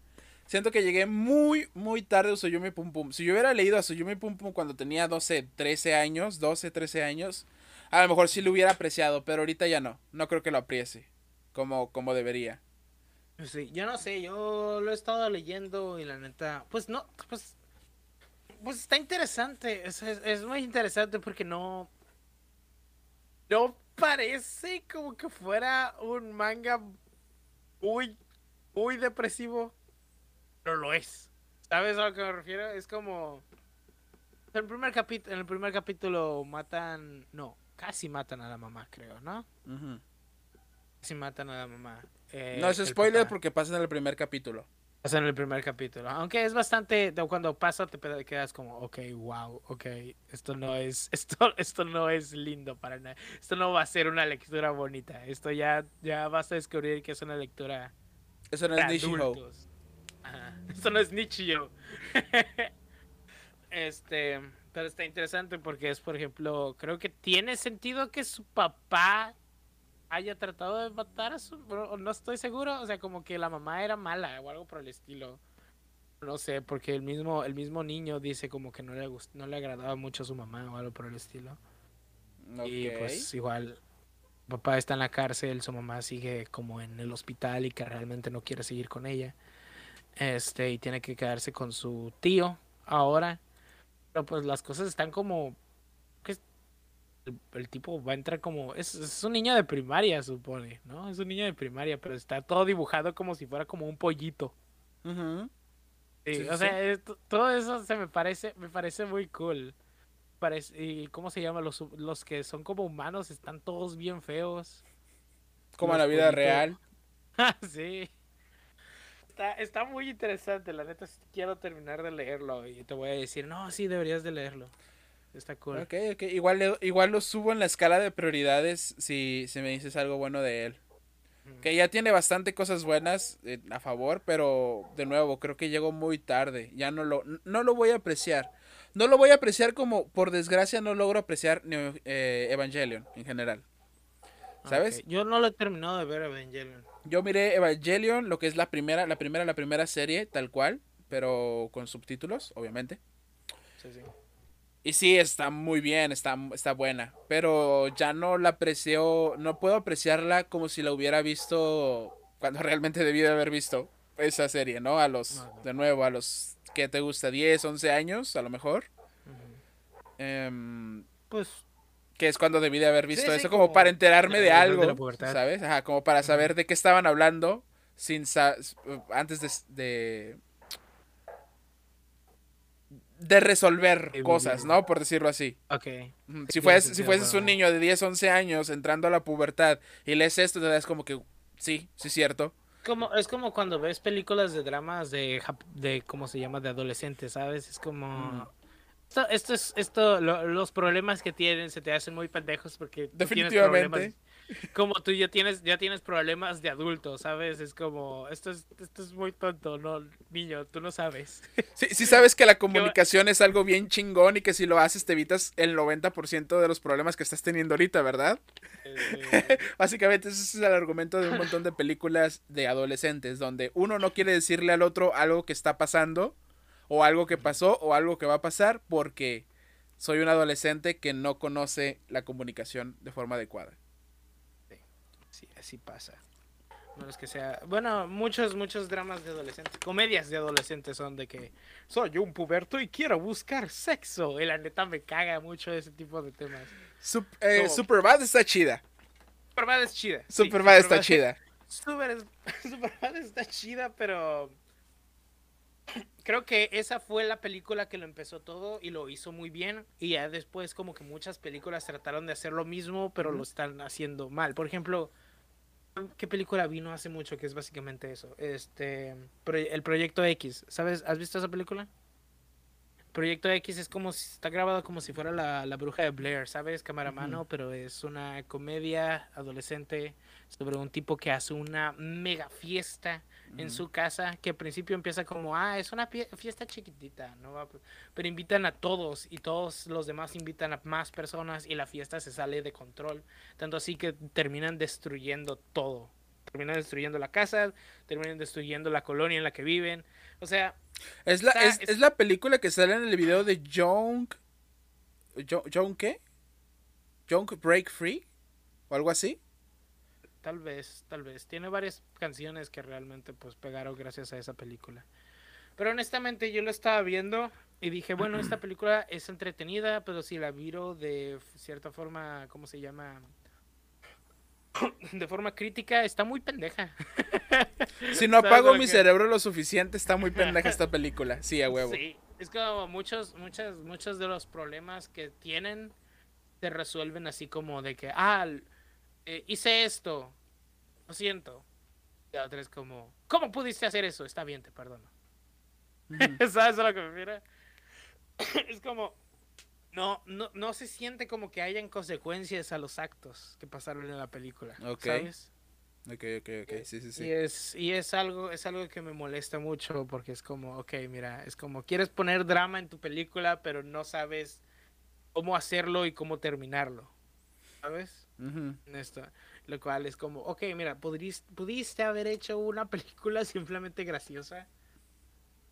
Siento que llegué muy, muy tarde a Usuyumi Pum Pum. Si yo hubiera leído a Usuyumi Pum Pum cuando tenía 12, 13 años, 12, 13 años, a lo mejor sí lo hubiera apreciado, pero ahorita ya no. No creo que lo aprecie como, como debería. Sí, yo no sé, yo lo he estado leyendo y la neta, pues no, pues, pues está interesante, es, es- es muy interesante porque no, no parece como que fuera un manga muy, muy depresivo, pero lo es. ¿Sabes a lo que me refiero? Es como, en el primer capítulo, en el primer capítulo matan, no, casi matan a la mamá, creo, ¿no? Ujú. Casi matan a la mamá. Eh, No es spoiler porque pasa en el primer capítulo. Pasa en el primer capítulo. Aunque es bastante. Cuando pasa, te quedas como, ok, wow, ok. Esto no es. Esto, esto no es lindo para nada. Esto no va a ser una lectura bonita. Esto ya, ya vas a descubrir que es una lectura Eso no es. Ajá. Esto no es Nichio. este. Pero está interesante porque es, por ejemplo, creo que tiene sentido que su papá haya tratado de matar a su... No estoy seguro, o sea, como que la mamá era mala o algo por el estilo. No sé, porque el mismo, el mismo niño dice como que no le gust- no le agradaba mucho a su mamá o algo por el estilo. Y Ok. pues igual, papá está en la cárcel, su mamá sigue como en el hospital y que realmente no quiere seguir con ella. Este, y tiene que quedarse con su tío ahora. Pero pues las cosas están como... el, tipo va a entrar como. Es, es un niño de primaria, supone, ¿no? Es un niño de primaria, pero está todo dibujado como si fuera como un pollito. Sí, Sí, sí, o sea, es- todo eso se me parece, me parece muy cool. Parece, y ¿cómo se llama? Los, los que son como humanos están todos bien feos. Como en la vida pollitos. real. sí. Está, está muy interesante, la neta quiero terminar de leerlo y te voy a decir, no, sí, deberías de leerlo. Está cool. Ok, ok. Igual, igual lo subo en la escala de prioridades si, si me dices algo bueno de él. Que ya tiene bastante cosas buenas eh, a favor, pero de nuevo, creo que llegó muy tarde. Ya no lo, no lo voy a apreciar. No lo voy a apreciar como, por desgracia, no logro apreciar eh, Evangelion en general. ¿Sabes? Ok, Yo no lo he terminado de ver Evangelion. Yo miré Evangelion, lo que es la primera, la primera, la primera serie, tal cual, pero con subtítulos, obviamente. Sí, sí. Y sí, está muy bien, está, está buena. Pero ya no la aprecio, no puedo apreciarla como si la hubiera visto cuando realmente debí de haber visto esa serie, ¿no? A los, No, no. de nuevo, a los, ¿qué te gusta? 10, 11 años, a lo mejor. Em, Pues que es cuando debí de haber visto sí, eso, como, como para enterarme de de algo, pubertad. ¿sabes? Ajá, como para saber de qué estaban hablando sin antes de, de de resolver cosas, ¿no? Por decirlo así. Ok. Si, fueses, si fueses un niño de 10, 11 años entrando a la pubertad y lees esto, te das como que sí, sí es cierto. Como, es como cuando ves películas de dramas de, de ¿cómo se llama? De adolescentes, ¿sabes? Es como... Mm. Esto, esto es, esto, lo- los problemas que tienen se te hacen muy pendejos porque Definitivamente. Como tú ya tienes, ya tienes problemas de adulto, ¿sabes? Es como, esto es, esto es muy tonto, no, niño, tú no sabes. Sí, sí sabes que la comunicación es algo bien chingón y que si lo haces te evitas el 90% de los problemas que estás teniendo ahorita, ¿verdad? Este, Básicamente ese es el argumento de un montón de películas de adolescentes, donde uno no quiere decirle al otro algo que está pasando, o algo que pasó, o algo que va a pasar, porque soy un adolescente que no conoce la comunicación de forma adecuada. Sí, así pasa. No es que sea. Bueno, muchos, muchos dramas de adolescentes, comedias de adolescentes son de que soy un puberto y quiero buscar sexo. Y la neta me caga mucho ese tipo de temas. Sup- eh, No. Superbad está chida. Superbad es chida. sí, Superbad está Superbad- chida. Super Superbad está chida, pero. Creo que esa fue la película que lo empezó todo y lo hizo muy bien. Y ya después, como que muchas películas trataron de hacer lo mismo, pero lo están haciendo mal. Por ejemplo, ¿qué película vino hace mucho que es básicamente eso? Este. El Proyecto X. ¿Sabes? ¿Has visto esa película? Proyecto X es como si está grabado como si fuera la, la bruja de Blair, ¿sabes? Cámara a mano, Ujú. pero es una comedia adolescente sobre un tipo que hace una mega fiesta en su casa, que al principio empieza como, ah, es una fiesta chiquitita, ¿no? va- Pero invitan a todos y todos los demás invitan a más personas y la fiesta se sale de control, tanto así que terminan destruyendo todo. Terminan destruyendo la casa, terminan destruyendo la colonia en la que viven. O sea, Es la, Está- es, es- es la película que sale en el video de Young. ¿Young qué? ¿Young Break Free? ¿O algo así? Tal vez, tal vez. Tiene varias canciones que realmente pues pegaron gracias a esa película. Pero honestamente yo lo estaba viendo y dije, bueno, esta película es entretenida, pero si la miro de cierta forma, ¿cómo se llama? De forma crítica, está muy pendeja. Si no ¿Sabes apago mi que- cerebro lo suficiente, está muy pendeja esta película. Sí, a huevo. Sí, es como muchos, muchos, muchos de los problemas que tienen se resuelven así como de que, ah, eh, hice esto, lo siento. Y la otra es como, ¿cómo pudiste hacer eso? Está bien, te perdono. Ujú. ¿Sabes a lo que me refiero? es como, no, no, no se siente como que hayan consecuencias a los actos que pasaron en la película, Ok. ¿sabes? Ok, ok, ok. Sí, sí, Y sí. es, y es algo, es algo que me molesta mucho porque es como, ok, mira, es como quieres poner drama en tu película, pero no sabes cómo hacerlo y cómo terminarlo. ¿Sabes? Esto. Lo cual es como, ok, mira, podrías- pudiste haber hecho una película simplemente graciosa.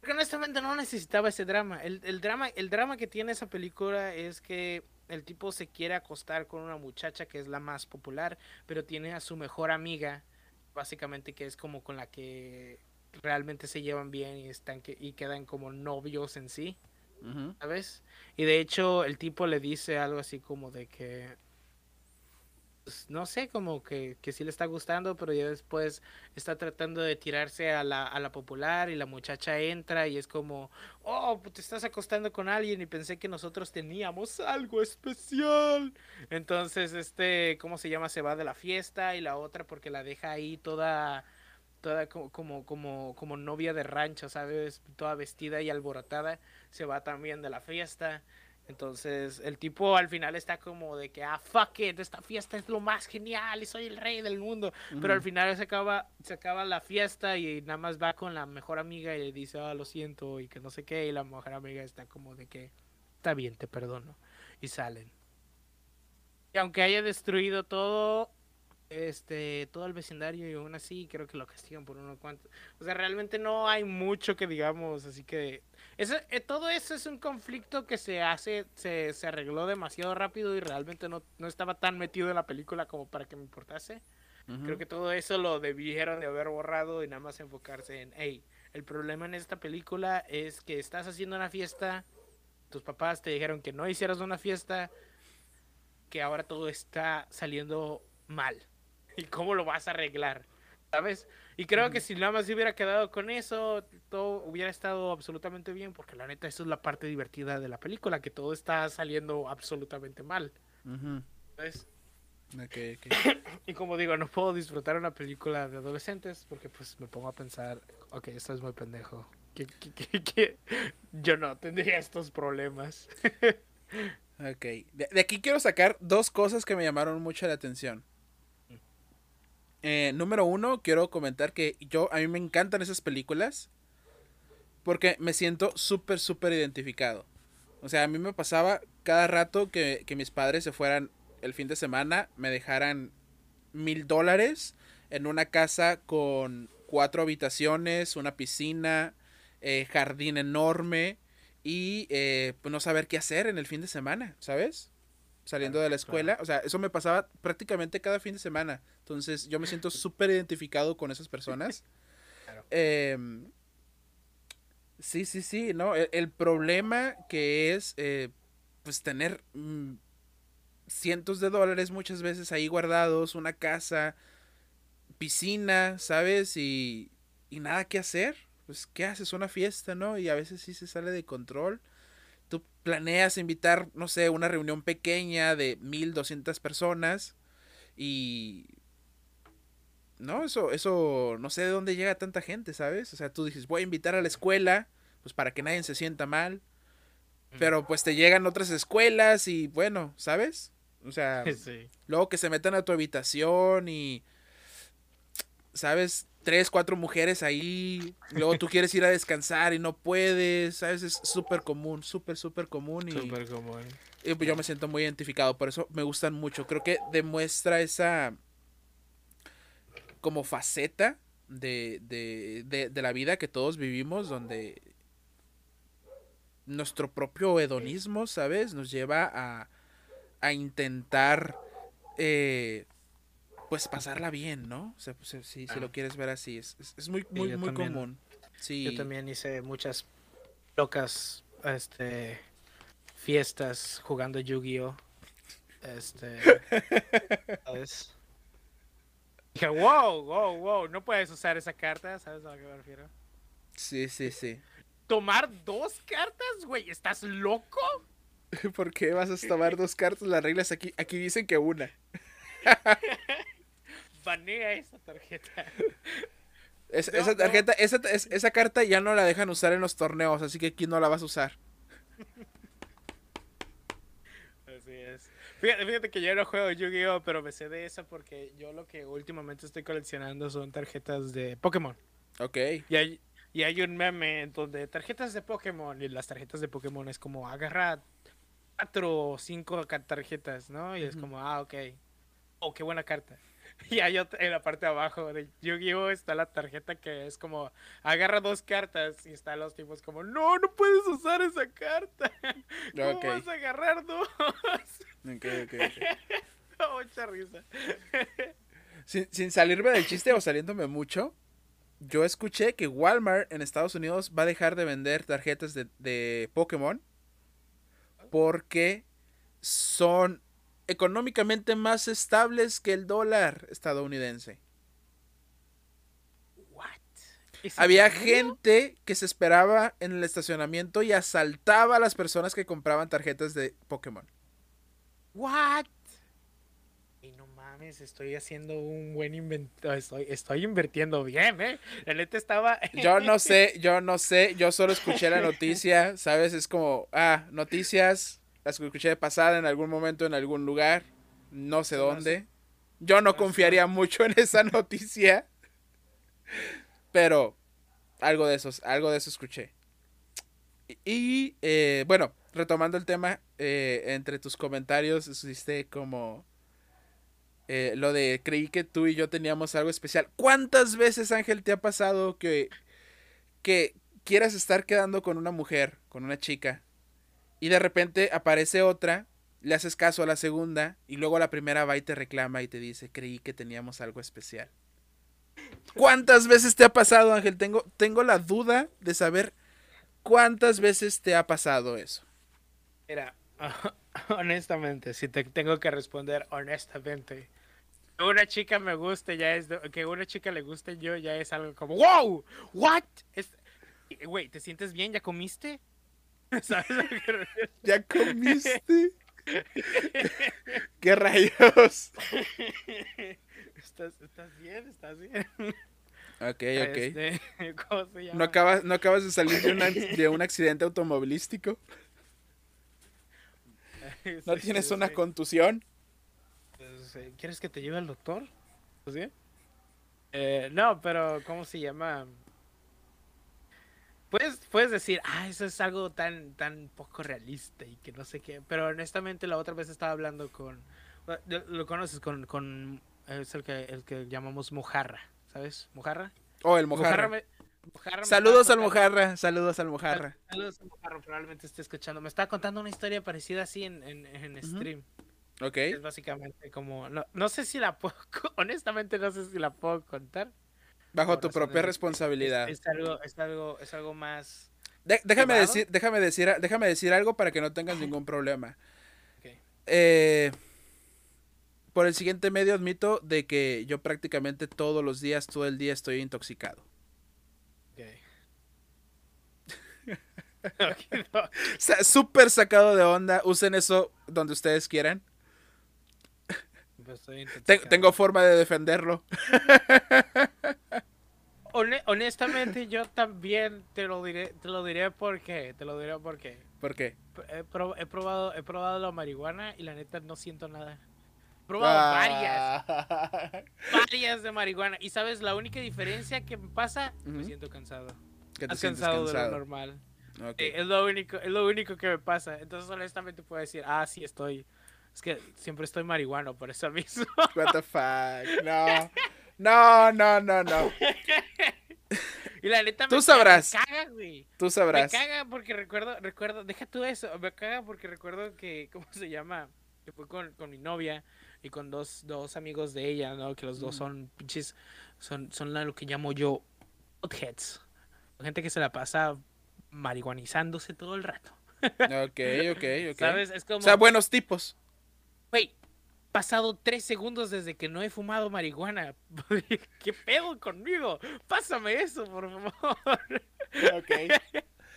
Porque honestamente no necesitaba ese drama. El, el drama. el drama que tiene esa película es que el tipo se quiere acostar con una muchacha que es la más popular, pero tiene a su mejor amiga, básicamente que es como con la que realmente se llevan bien y están que, y quedan como novios en sí. ¿sabes? Y de hecho el tipo le dice algo así como de que no sé, como que, que sí le está gustando, pero ya después está tratando de tirarse a la, a la popular y la muchacha entra y es como, oh, te estás acostando con alguien y pensé que nosotros teníamos algo especial. Entonces, este, ¿cómo se llama? Se va de la fiesta y la otra porque la deja ahí toda toda como, como, como, como novia de rancho, ¿sabes? Toda vestida y alborotada, se va también de la fiesta. Entonces, el tipo al final está como de que, ah, fuck it, esta fiesta es lo más genial y soy el rey del mundo. Pero al final se acaba, se acaba la fiesta y nada más va con la mejor amiga y le dice, ah, lo siento y que no sé qué. Y la mejor amiga está como de que, está bien, te perdono. Y salen. Y aunque haya destruido todo, este todo el vecindario y aún así creo que lo castigan por unos cuantos. O sea, realmente no hay mucho que digamos, así que eso, eh, todo eso es un conflicto que se hace, se, se arregló demasiado rápido y realmente no, no, estaba tan metido en la película como para que me importase. Creo que todo eso lo debieron de haber borrado y nada más enfocarse en, hey, el problema en esta película es que estás haciendo una fiesta, tus papás te dijeron que no hicieras una fiesta, que ahora todo está saliendo mal. ¿Y cómo lo vas a arreglar? ¿Sabes? Y creo que si nada más se hubiera quedado con eso, todo hubiera estado absolutamente bien, porque la neta, eso es la parte divertida de la película, que todo está saliendo absolutamente mal. ¿Sabes? Okay, y como digo, no puedo disfrutar una película de adolescentes porque pues me pongo a pensar, ok, esto es muy pendejo. Que, yo no tendría estos problemas. ok, de, aquí quiero sacar dos cosas que me llamaron mucho la atención. Eh, número uno, quiero comentar que yo, a mí me encantan esas películas. Porque me siento súper, súper identificado. O sea, a mí me pasaba cada rato que, mis padres se fueran el fin de semana, me dejaran mil dólares en una casa con cuatro habitaciones, una piscina, eh, jardín enorme y eh, pues no saber qué hacer en el fin de semana, ¿sabes? Saliendo de la escuela. O sea, eso me pasaba prácticamente cada fin de semana. Entonces yo me siento súper identificado con esas personas. Em, sí, sí, sí, ¿no? E, el, problema que es, eh, pues, tener mm, cientos de dólares muchas veces ahí guardados, una casa, piscina, ¿sabes? Y, y nada que hacer. Pues, ¿qué haces? Una fiesta, ¿no? Y a veces sí se sale de control tú planeas invitar, no sé, una reunión pequeña de 1200 personas y no, eso eso no sé de dónde llega tanta gente, ¿sabes? O sea, tú dices, "Voy a invitar a la escuela, pues para que nadie se sienta mal." Pero pues te llegan otras escuelas y bueno, ¿sabes? O sea, luego que se metan a tu habitación y ¿sabes? Tres, cuatro mujeres ahí, luego tú quieres ir a descansar y no puedes, ¿sabes? Es súper común, súper, súper común. Y, súper común. Y pues yo me siento muy identificado, por eso me gustan mucho. Creo que demuestra esa como faceta de, de, de, de la vida que todos vivimos, donde nuestro propio hedonismo, ¿sabes? Nos lleva a, a intentar eh, pues pasarla bien, ¿no? O sea, pues, si, lo quieres ver así, es, es, muy, muy, muy común. Sí. Yo también hice muchas locas este, fiestas jugando Yu-Gi-Oh! Este, ¿sabes? Dije, wow, wow, wow, no puedes usar esa carta, ¿sabes a lo que me refiero? Sí, sí, sí. ¿Tomar dos cartas, güey? ¿Estás loco? ¿Por qué vas a tomar dos cartas? Las reglas aquí, aquí dicen que una. banea esa tarjeta. esa tarjeta, esa, esa carta ya no la dejan usar en los torneos, así que aquí no la vas a usar. Así es. Fíjate, que yo no juego Yu-Gi-Oh, pero me sé de esa porque yo lo que últimamente estoy coleccionando son tarjetas de Pokémon. Ok. Y hay, y hay un meme donde tarjetas de Pokémon y las tarjetas de Pokémon es como agarra cuatro o cinco tarjetas, ¿no? Y es como, ah, ok. Oh, qué buena carta. Y hay en la parte de abajo de Yu-Gi-Oh! está la tarjeta que es como agarra dos cartas y están los tipos como no, no puedes usar esa carta. ¿Cómo vas a agarrar dos? Ok, ok, Mucha risa. Sin, sin salirme del chiste o saliéndome mucho, yo escuché que Walmart en Estados Unidos va a dejar de vender tarjetas de, de Pokémon porque son económicamente más estables que el dólar estadounidense. What? Había gente que se esperaba en el estacionamiento y asaltaba a las personas que compraban tarjetas de Pokémon. What? Y no mames, estoy haciendo un buen invento. Estoy, estoy invirtiendo bien, ¿eh? La neta estaba. Yo no sé, yo no sé. Yo solo escuché la noticia, ¿sabes? Es como, ah, noticias. Las escuché de pasada en algún momento, en algún lugar. No sé dónde. Yo no confiaría mucho en esa noticia. Pero algo de esos, algo de eso escuché. Y, eh, bueno, retomando el tema, eh, entre tus comentarios hiciste como eh, lo de creí que tú y yo teníamos algo especial. ¿Cuántas veces, Ángel, te ha pasado que, que quieras estar quedando con una mujer, con una chica, y de repente aparece otra, le haces caso a la segunda, y luego la primera va y te reclama y te dice, creí que teníamos algo especial? ¿Cuántas veces te ha pasado, Ángel? Tengo, tengo la duda de saber cuántas veces te ha pasado eso. Mira, honestamente, si te tengo que responder honestamente, que una chica me guste ya es, que una chica le guste yo ya es algo como, wow, what? Güey, ¿te sientes bien? ¿Ya comiste? ¿Sabes lo que ¿Ya comiste? ¿Qué rayos? ¿Estás, ¿Estás, bien? ¿Estás bien? Ok, ok. Este, ¿Cómo se llama? ¿No, acabas, ¿No acabas de salir de, una, de un accidente automovilístico? ¿No tienes una contusión? Pues, eh, ¿Quieres que te lleve al doctor? ¿Sí? Eh, no, pero ¿cómo se llama? Puedes, puedes decir, ah, eso es algo tan, tan poco realista y que no sé qué. Pero honestamente la otra vez estaba hablando con... Lo conoces con... con es el que, el que llamamos mojarra, ¿sabes? Mojarra. Oh, el mojarra. saludos al mojarra, saludos al mojarra. Saludos al mojarra, probablemente esté escuchando. Me estaba contando una historia parecida así en, en, en stream. Ok. Es básicamente como, no, no sé si la puedo, honestamente no sé si la puedo contar. Bajo tu propia responsabilidad. Es, algo, es algo, es algo más. déjame decir, déjame decir, déjame decir algo para que no tengas ningún problema. Eh, por el siguiente medio admito de que yo prácticamente todos los días, todo el día estoy intoxicado. Súper sacado de onda. Usen eso donde ustedes quieran. Pues tengo forma de defenderlo. honestamente, yo también te lo diré, te lo diré porque, te lo diré porque. ¿Por qué? He, probado, he probado la marihuana y la neta no siento nada. He probado varias, ah. varias de marihuana y sabes la única diferencia que me pasa, me siento cansado. ¿Qué te cansado, de lo normal. es lo único, es lo único que me pasa. Entonces honestamente puedo decir, ah sí estoy. Es que siempre estoy marihuano por eso mismo. What the fuck, no. No, no, no, no. Y la neta tú sabrás. me caga, güey. Tú sabrás. Me caga porque recuerdo, recuerdo, deja tú eso, me caga porque recuerdo que, ¿cómo se llama? Que fue con, con mi novia y con dos, dos amigos de ella, ¿no? Que los dos mm. son pinches, son, son lo que llamo yo heads. Gente que se la pasa marihuanizándose todo el rato. Ok, ok, ok. ¿Sabes? Es como... O sea, buenos tipos. Güey, pasado tres segundos desde que no he fumado marihuana. ¿Qué pedo conmigo? Pásame eso, por favor. Ok.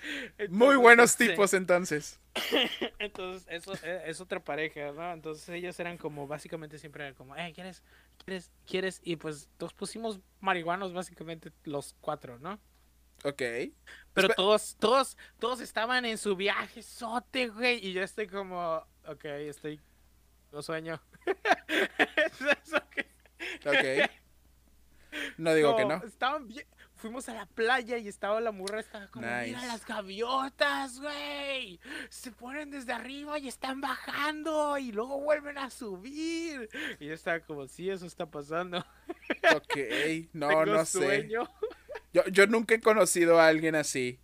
Muy buenos tipos entonces. Entonces, eso e, es, otra pareja, ¿no? Entonces ellos eran como, básicamente siempre eran como, eh, ¿quieres? ¿Quieres? ¿Quieres? Y pues nos pusimos marihuanos básicamente los cuatro, ¿no? Ok. Pero todos, todos, todos estaban en su viaje sote, güey. Y yo estoy como, ok, estoy, lo sueño. ok. No digo que no. Estaban bien. Fuimos a la playa y estaba la murra, estaba como, mira las gaviotas, güey. Se ponen desde arriba y están bajando y luego vuelven a subir. Y yo estaba como, sí, eso está pasando. Ok, no, no sé. Yo, yo nunca he conocido a alguien así.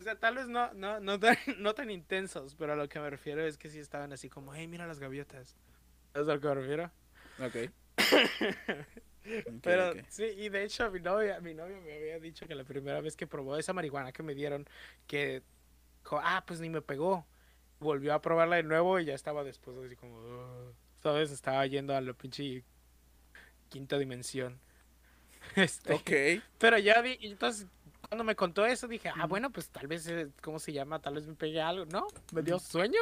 O sea, tal vez no, no, no, tan, no tan intensos, pero a lo que me refiero es que sí estaban así como, hey, mira las gaviotas. ¿Sabes a lo que me refiero? Ok. Pero sí, y de hecho mi novia, mi novia me había dicho que la primera vez que probó esa marihuana que me dieron, que ah, pues ni me pegó. volvió a probarla de nuevo y ya estaba después así como, "Ugh", ¿sabes? Estaba yendo a la pinche quinta dimensión. Este, Ok. pero ya vi, entonces cuando me contó eso dije, ah, bueno, pues tal vez, eh, ¿cómo se llama? Tal vez me pegué algo. No, me dio sueño.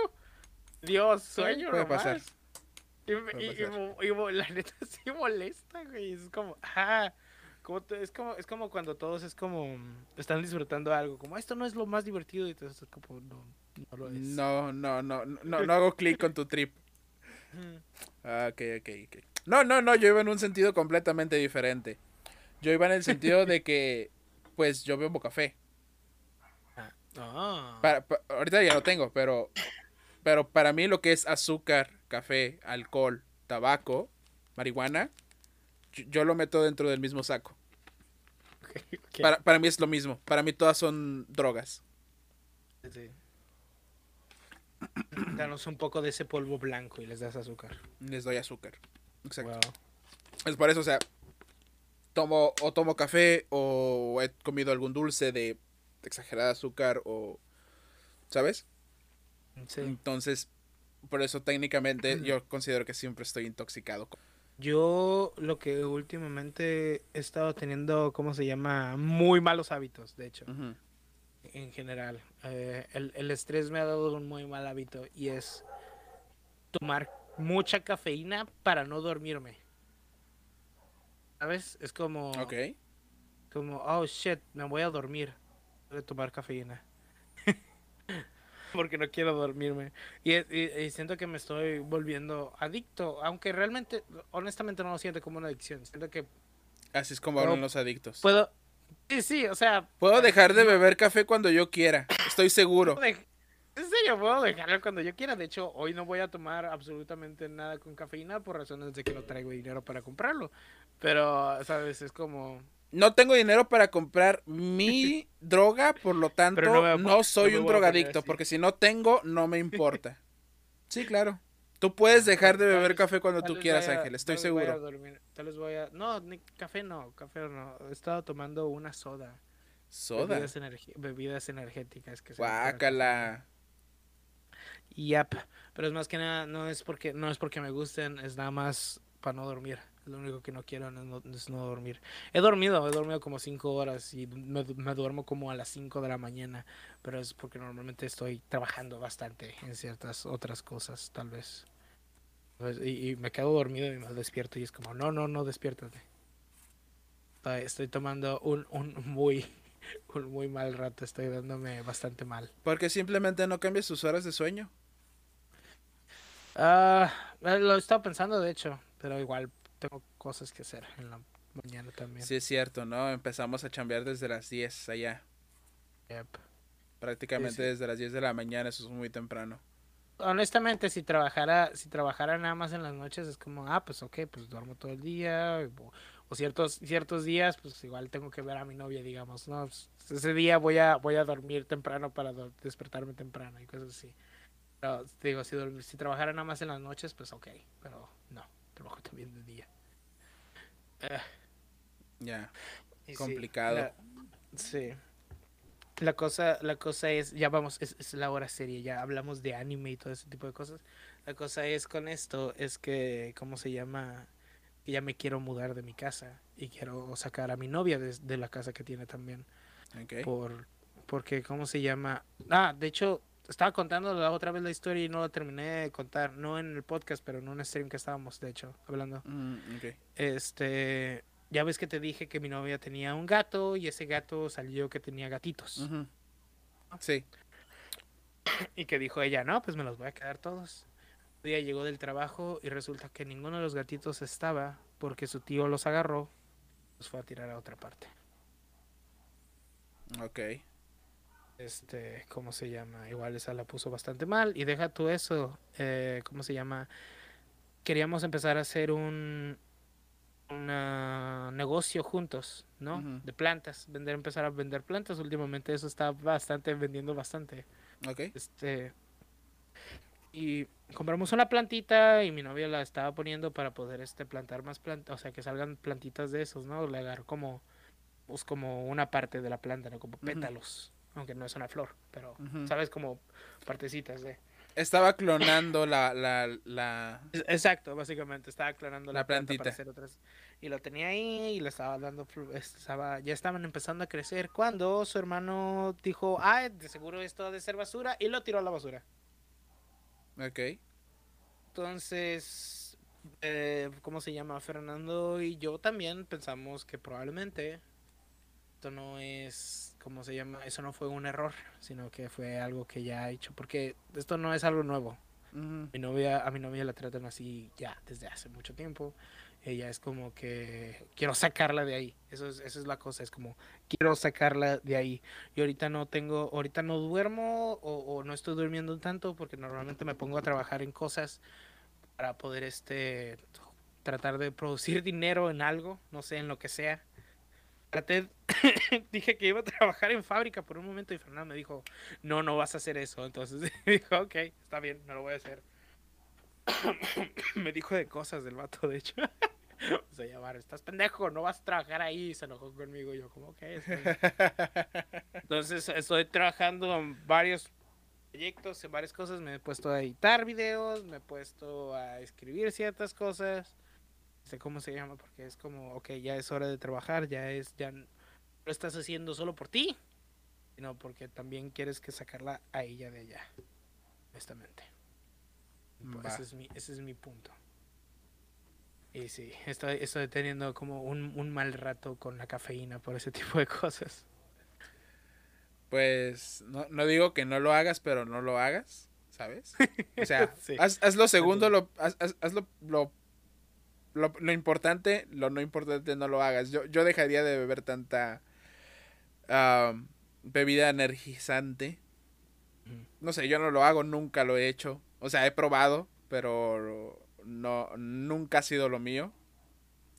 Dio sueño, puede pasar. Y, la neta sí molesta, güey. Es como, ah, como es como, es como cuando todos es como están disfrutando algo, como esto no es lo más divertido y entonces es como no, no lo es. No, no, no, no, no, hago clic con tu trip. Ah, ok, ok, ok. No, no, no, yo iba en un sentido completamente diferente. Yo iba en el sentido de que, pues, yo bebo café. Ah. Para- pa- ahorita ya lo tengo, pero, pero para mí lo que es azúcar, café, alcohol, tabaco, marihuana, yo, yo lo meto dentro del mismo saco. Ok, ok. Para, para mí es lo mismo. Para mí todas son drogas. Sí. Danos un poco de ese polvo blanco y les das azúcar. Les doy azúcar. Exacto. Wow. Es por eso, o sea, tomo o tomo café o he comido algún dulce de exagerada azúcar o, ¿sabes? Sí. Entonces, por eso técnicamente yo considero que siempre estoy intoxicado. Yo lo que últimamente he estado teniendo, ¿cómo se llama? Muy malos hábitos, de hecho, en general. Eh, el, el estrés me ha dado un muy mal hábito y es tomar mucha cafeína para no dormirme. ¿Sabes? Es como, Ok. como, oh shit, me voy a dormir. Voy a tomar cafeína. Porque no quiero dormirme. Y, y- y siento que me estoy volviendo adicto. Aunque realmente, honestamente, no lo siento como una adicción. Siento que Así es como hablan los adictos. puedo. Sí, sí, o sea. Puedo dejar de beber café cuando yo quiera. Estoy seguro. En serio, puedo dejarlo cuando yo quiera. De hecho, hoy no voy a tomar absolutamente nada con cafeína por razones de que no traigo dinero para comprarlo. Pero, ¿sabes? Es como. No tengo dinero para comprar mi droga, por lo tanto, no soy no un drogadicto, porque si no tengo, no me importa. Sí, claro. Tú puedes dejar de beber café cuando tú quieras, Ángel, estoy seguro. dormir, Tal vez voy a. No, ni café no, café no. He estado tomando una soda. Soda. Bebidas, bebidas energéticas. que Guácala. Yep. Pero es más que nada, no es porque no es porque me gusten, es nada más para no dormir. Lo único que no quiero no- no- es no dormir. He dormido, he dormido como 5 horas y me, du- me duermo como a las 5 de la mañana, pero es porque normalmente estoy trabajando bastante en ciertas otras cosas, tal vez. Pues, Y, y me quedo dormido y me despierto y es como, no, no, no, despiértate. Estoy- tomando un, un muy, un muy mal rato, estoy dándome bastante mal. Porque simplemente no cambias tus horas de sueño. Ah, eh, lo he estado pensando, de hecho, pero igual tengo cosas que hacer en la mañana también. Sí, es cierto, ¿no? Empezamos a chambear desde las 10 allá. Yep. Prácticamente Sí, sí. desde las 10 de la mañana, eso es muy temprano. Honestamente, si trabajara, si trabajara nada más en las noches, es como, ah, pues ok, pues duermo todo el día, o, o ciertos, ciertos días, pues igual tengo que ver a mi novia, digamos, ¿no? Pues, ese día voy a, voy a dormir temprano para do- despertarme temprano y cosas así. Pero, digo, si, si trabajara nada más en las noches, pues ok, pero no, trabajo también de día. Eh, Ya. Y sí, Complicado. la- Sí. La cosa, la cosa es, ya vamos, es, es la hora seria, ya hablamos de anime y todo ese tipo de cosas. La cosa es con esto, es que, ¿cómo se llama? Que ya me quiero mudar de mi casa y quiero sacar a mi novia de, de la casa que tiene también. Ok. Por, porque, ¿cómo se llama? Ah, de hecho, estaba contando la otra vez la historia y no la terminé de contar, no en el podcast, pero en un stream que estábamos, de hecho, hablando. Mm. Este, ya ves que te dije que mi novia tenía un gato y ese gato salió que tenía gatitos. Sí. Y que dijo ella, no, pues me los voy a quedar todos. Un día llegó del trabajo y resulta que ninguno de los gatitos estaba porque su tío los agarró y los fue a tirar a otra parte. Ok. Este, ¿cómo se llama? Igual esa la puso bastante mal. Y deja tú eso, eh, ¿cómo se llama? Queríamos empezar a hacer un una negocio juntos, ¿no? De plantas, vender, empezar a vender plantas. Últimamente eso está bastante, vendiendo bastante. Ok. Este. Y compramos una plantita y mi novia la estaba poniendo para poder este plantar más plantas, o sea, que salgan plantitas de esos, ¿no? Le agarró como pues como una parte de la planta, ¿no? Como pétalos, aunque no es una flor, pero sabes como partecitas de Estaba clonando la, la, la... Exacto, básicamente. Estaba clonando La la, planta plantita. para hacer otras. Y lo tenía ahí y le estaba dando. Estaba, ya estaban empezando a crecer. Cuando su hermano dijo, ah, de seguro esto ha de ser basura. Y lo tiró a la basura. Ok. Entonces, eh, ¿cómo se llama? Fernando y yo también pensamos que probablemente esto no es, ¿cómo se llama? Eso no fue un error, sino que fue algo que ya ha hecho, porque esto no es algo nuevo. Mi novia, a mi novia la tratan así ya desde hace mucho tiempo. Ella es como que quiero sacarla de ahí. Eso es, eso es la cosa, es como quiero sacarla de ahí. Y ahorita no tengo, ahorita no duermo o, o no estoy durmiendo tanto porque normalmente me pongo a trabajar en cosas para poder este tratar de producir dinero en algo, no sé, en lo que sea. Traté, dije que iba a trabajar en fábrica por un momento y Fernando me dijo, no, no vas a hacer eso. Entonces dijo, ok, está bien, no lo voy a hacer. me dijo de cosas del vato, de hecho. o sea, llamar, estás pendejo, no vas a trabajar ahí. Y se enojó conmigo. Yo, como, bien". Entonces estoy trabajando en varios proyectos, en varias cosas. Me he puesto a editar videos, me he puesto a escribir ciertas cosas. Sé cómo se llama, porque es como, ok, ya es hora de trabajar, ya es, ya no lo estás haciendo solo por ti, sino porque también quieres que sacarla a ella de allá, honestamente. Pues. Ese es mi, ese es mi punto. Y sí, estoy, estoy teniendo como un, un mal rato con la cafeína por ese tipo de cosas. Pues no, no digo que no lo hagas, pero no lo hagas, ¿sabes? O sea, Sí. haz, haz lo segundo, lo, haz, haz- haz lo, lo, lo- lo importante, lo no importante no lo hagas. Yo, yo dejaría de beber tanta bebida energizante. No sé, yo no lo hago, nunca lo he hecho. O sea, he probado, pero no, nunca ha sido lo mío.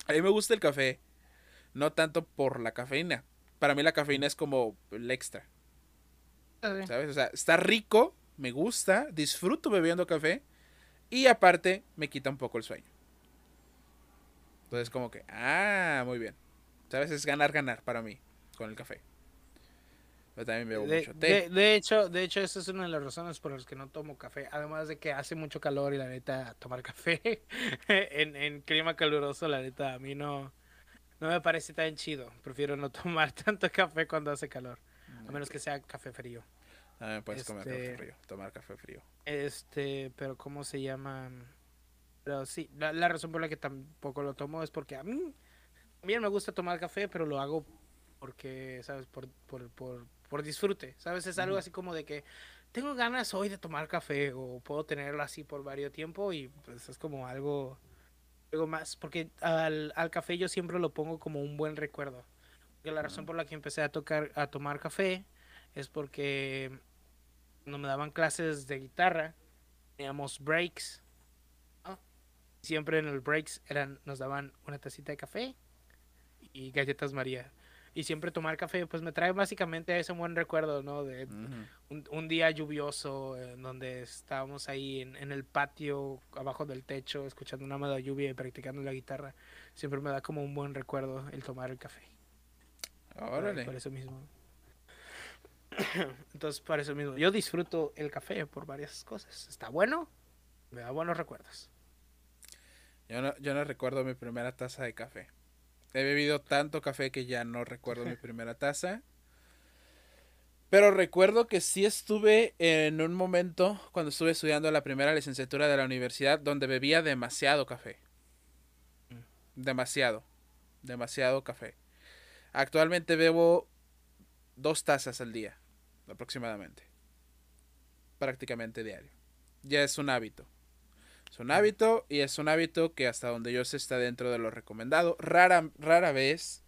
A mí me gusta el café, no tanto por la cafeína. Para mí la cafeína es como el extra. ¿Sabes? O sea, está rico, me gusta, disfruto bebiendo café y aparte me quita un poco el sueño. Entonces como que, ah, muy bien. ¿Sabes? Es ganar, ganar para mí con el café. Yo también bebo De, mucho té. de- de hecho, de hecho, esa es una de las razones por las que no tomo café. Además de que hace mucho calor y la neta, tomar café en, en clima caluroso, la neta, a mí no, no me parece tan chido. Prefiero no tomar tanto café cuando hace calor. A menos que sea café frío. También puedes comer café este- frío, tomar café frío. Este, pero ¿cómo se llama? Pero sí, la, la razón por la que tampoco lo tomo es porque a mí también me gusta tomar café, pero lo hago porque, ¿sabes? Por, por, por, por disfrute, ¿sabes? Es algo así como de que tengo ganas hoy de tomar café o puedo tenerlo así por varios tiempo y pues es como algo, algo más, porque al, al café yo siempre lo pongo como un buen recuerdo. La razón por la que empecé a tocar, a tomar café es porque cuando me daban clases de guitarra, teníamos breaks. Siempre en el breaks eran, nos daban una tacita de café y galletas María. Y siempre tomar café, pues me trae básicamente ese buen recuerdo, ¿no? De un, un día lluvioso en donde estábamos ahí en, en el patio, abajo del techo, escuchando una mala lluvia y practicando la guitarra. Siempre me da como un buen recuerdo el tomar el café. Por- Órale. Por eso mismo. Entonces, por eso mismo. Yo disfruto el café por varias cosas. Está bueno, me da buenos recuerdos. Yo no, yo no recuerdo mi primera taza de café. He bebido tanto café que ya no recuerdo mi primera taza. Pero recuerdo que sí estuve en un momento cuando estuve estudiando la primera licenciatura de la universidad donde bebía demasiado café. Demasiado. Demasiado café. Actualmente bebo dos tazas al día, aproximadamente. Prácticamente diario. Ya es un hábito. Es un hábito y es un hábito que hasta donde yo sé está dentro de lo recomendado. Rara, rara vez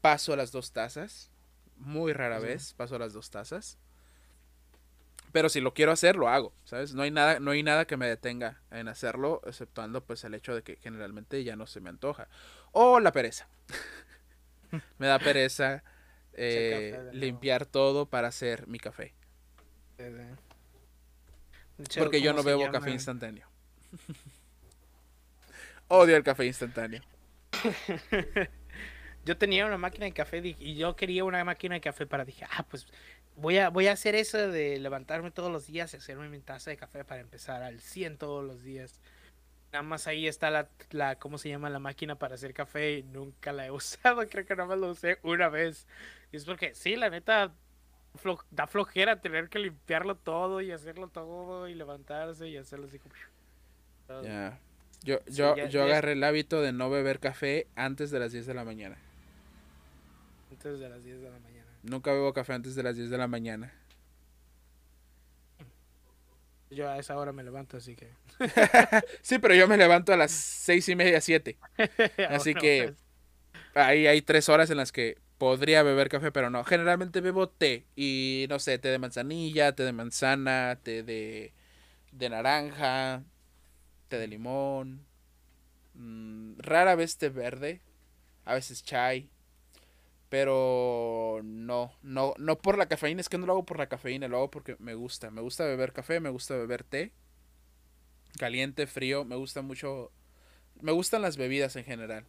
paso a las dos tazas. Muy rara vez paso a las dos tazas. Pero si lo quiero hacer, lo hago, ¿sabes? No hay nada, no hay nada que me detenga en hacerlo, exceptuando pues el hecho de que generalmente ya no se me antoja. O la pereza. me da pereza eh, limpiar todo para hacer mi café. Porque yo ¿cómo no bebo llama? café instantáneo. Odio el café instantáneo. yo tenía una máquina de café y yo quería una máquina de café para dije, ah, pues voy a, voy a hacer eso de levantarme todos los días y hacerme mi taza de café para empezar al 100 todos los días. Nada más ahí está la, la, ¿cómo se llama? La máquina para hacer café y nunca la he usado. Creo que nada más lo usé una vez. Y es porque, sí, la neta, flo- da flojera tener que limpiarlo todo y hacerlo todo y levantarse y hacerlo así como... Ya. Yo, Sí, yo, ya- yo ya- agarré el hábito de no beber café antes de las 10 de la mañana. Antes de las 10 de la mañana. Nunca bebo café antes de las 10 de la mañana. Yo a esa hora me levanto, así que... Sí, pero yo me levanto a las seis y media, 7. Así que- Ahí hay tres horas en las que podría beber café, pero no. Generalmente bebo té. Y no sé, té de manzanilla, té de manzana, té de, de naranja, té de limón. mm, rara vez té verde. A veces chai. Pero no, no, no por la cafeína. Es que no lo hago por la cafeína, lo hago porque me gusta. Me gusta beber café, me gusta beber té. Caliente, frío. Me gusta mucho. Me gustan las bebidas en general.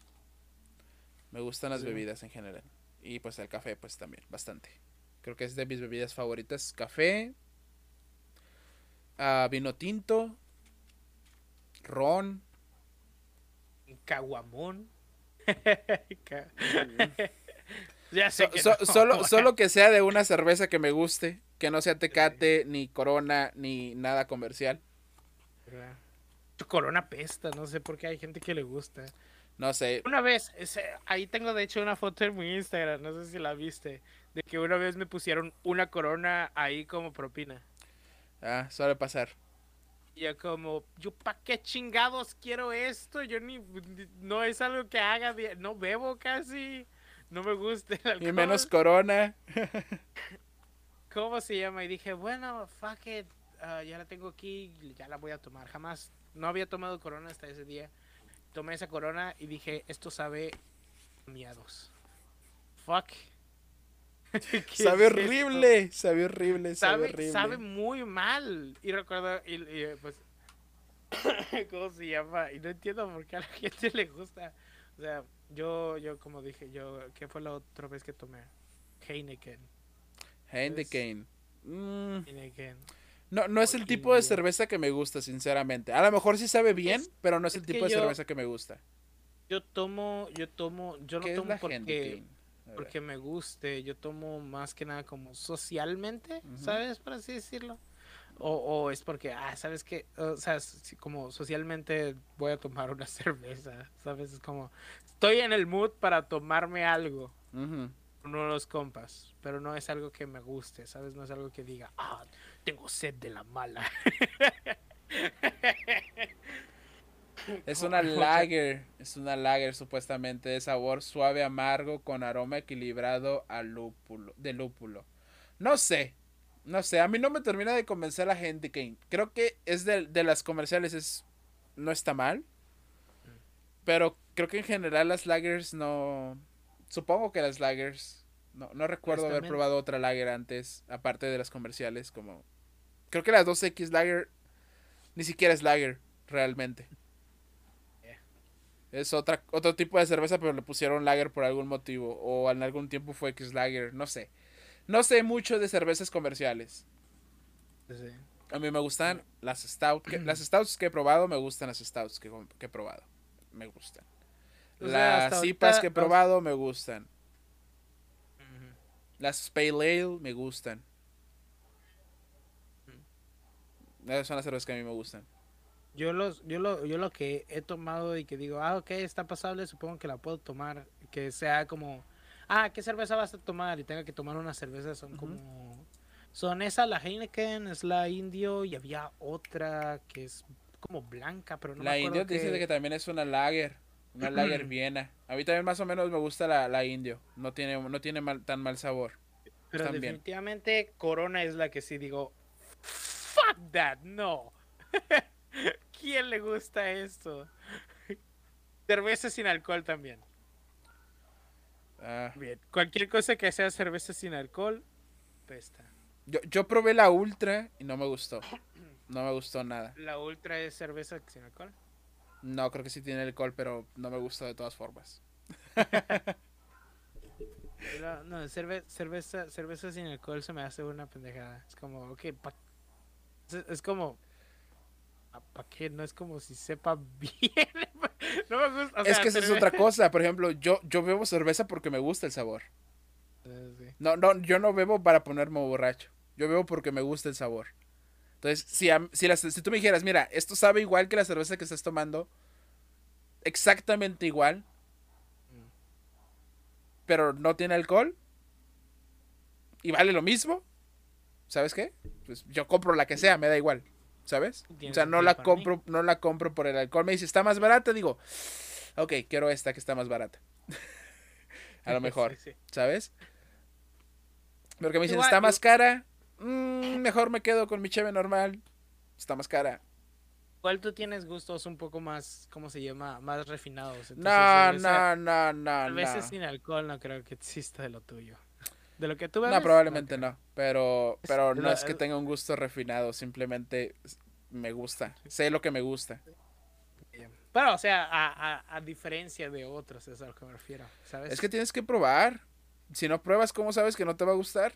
Me gustan las Sí. bebidas en general. Y pues el café, pues también, bastante. Creo que es de mis bebidas favoritas. Café. ah, vino tinto. Ron. Caguamón. Ca- ya sé So- que so- no. solo, solo que sea de una cerveza que me guste. Que no sea tecate, ni corona, ni nada comercial. Tu corona pesta, no sé por qué hay gente que le gusta. No sé. Una vez, ese- ahí tengo de hecho una foto en mi Instagram, no sé si la viste, de que una vez me pusieron una corona ahí como propina. Ah, suele pasar. Y yo como, yo pa' qué chingados quiero esto, yo ni, no es algo que haga, no bebo casi, no me gusta el Y menos corona. ¿Cómo se llama? Y dije, bueno, fuck it, ah, ya la tengo aquí, ya la voy a tomar. Jamás, no había tomado corona hasta ese día. Tomé esa corona y dije, esto sabe miados. Fuck. ¿Qué Sabe es horrible. Sabe horrible. Sabe, Sabe, horrible. sabe muy mal. Y recuerdo, y, y, pues, ¿cómo se llama? Y no entiendo por qué a la gente le gusta. O sea, yo, yo como dije, yo, ¿qué fue la otra vez que tomé? Heineken. Heineken. Mm, Heineken. No, no es el tipo de cerveza que me gusta, sinceramente. A lo mejor sí sabe bien, Es- pero no es el es tipo de yo- cerveza que me gusta. Yo tomo, yo tomo, yo no ¿Qué es tomo porque, porque me guste, yo tomo más que nada como socialmente. ¿sabes? Por así decirlo. O, o es porque, ah, ¿sabes qué? O sea, como socialmente voy a tomar una cerveza, ¿sabes? Es como, estoy en el mood para tomarme algo, Ujú. no los compas, pero no es algo que me guste, ¿sabes? No es algo que diga, ah, tengo sed de la mala. Es Como- una lager, es una lager supuestamente de sabor suave amargo con aroma equilibrado a lúpulo, de lúpulo. No sé, no sé, a mí no me termina de convencer la gente que creo que es de, de las comerciales es no está mal, pero creo que en general las lagers no, supongo que las lagers no, no recuerdo haber probado otra lager antes aparte de las comerciales como creo que la 2X lager ni siquiera es lager realmente. Es otra, otro tipo de cerveza, pero le pusieron lager por algún motivo. O en algún tiempo fue X lager, no sé. No sé mucho de cervezas comerciales. Sí. A mí me gustan las stout. que- las stouts que he probado, me gustan las stouts que, que he probado. Me gustan. O sea, hasta las IPAs ahorita- que he probado, me gustan. Las Pale Ale, me gustan. Esas son las cervezas que a mí me gustan. Yo los, yo lo, yo lo que he tomado y que digo, ah, ok, está pasable, supongo que la puedo tomar, que sea como, ah, ¿qué cerveza vas a tomar? Y tenga que tomar una cerveza, son como, son esa, la Heineken, es la Indio, y había otra que es como blanca, pero no la me acuerdo Indio dice que también es una lager. Una lager viena. A mí también más o menos me gusta la, la Indio. No tiene, no tiene mal- tan mal sabor. Pero están bien. definitivamente Corona es la que sí digo, fuck that, no. ¿Quién le gusta esto? Cerveza sin alcohol también. Ah, Bien, cualquier cosa que sea cerveza sin alcohol, pesta. yo, yo probé la Ultra y no me gustó. No me gustó nada. La ultra es cerveza sin alcohol. No, creo que sí tiene alcohol, pero no me gustó de todas formas. No, no, cerve- cerveza, cerveza sin alcohol se me hace una pendejada. Es como, ok, pa- es, es como, ¿para qué? No es como si sepa bien. no me gusta. o es que esa es otra cosa. Por ejemplo, yo, yo bebo cerveza porque me gusta el sabor. Sí. No, no, yo no bebo para ponerme borracho. Yo bebo porque me gusta el sabor. Entonces, si, si, tú me dijeras, mira, esto sabe igual que la cerveza que estás tomando, exactamente igual, pero no tiene alcohol y vale lo mismo, ¿sabes qué? Pues yo compro la que sea, me da igual, ¿sabes? O sea, no la mí. compro, no la compro por el alcohol. Me dice, está más barata, digo, ok, quiero esta que está más barata. A lo mejor. Sí, sí. ¿sabes? Porque me dicen, está más cara. Mm, mejor me quedo con mi cheve normal. Está más cara. Igual tú tienes gustos un poco más, ¿cómo se llama? Más refinados. entonces No, cerveza- no, no, no, cerveza no. sin alcohol no creo que exista de lo tuyo. De lo que tú bebes. No, probablemente no. Pero, pero no es que tenga un gusto refinado. Simplemente me gusta. Sé lo que me gusta. Pero, o sea, a, a, a diferencia de otros, es a lo que me refiero, ¿sabes? Es que tienes que probar. Si no pruebas, ¿cómo sabes que no te va a gustar?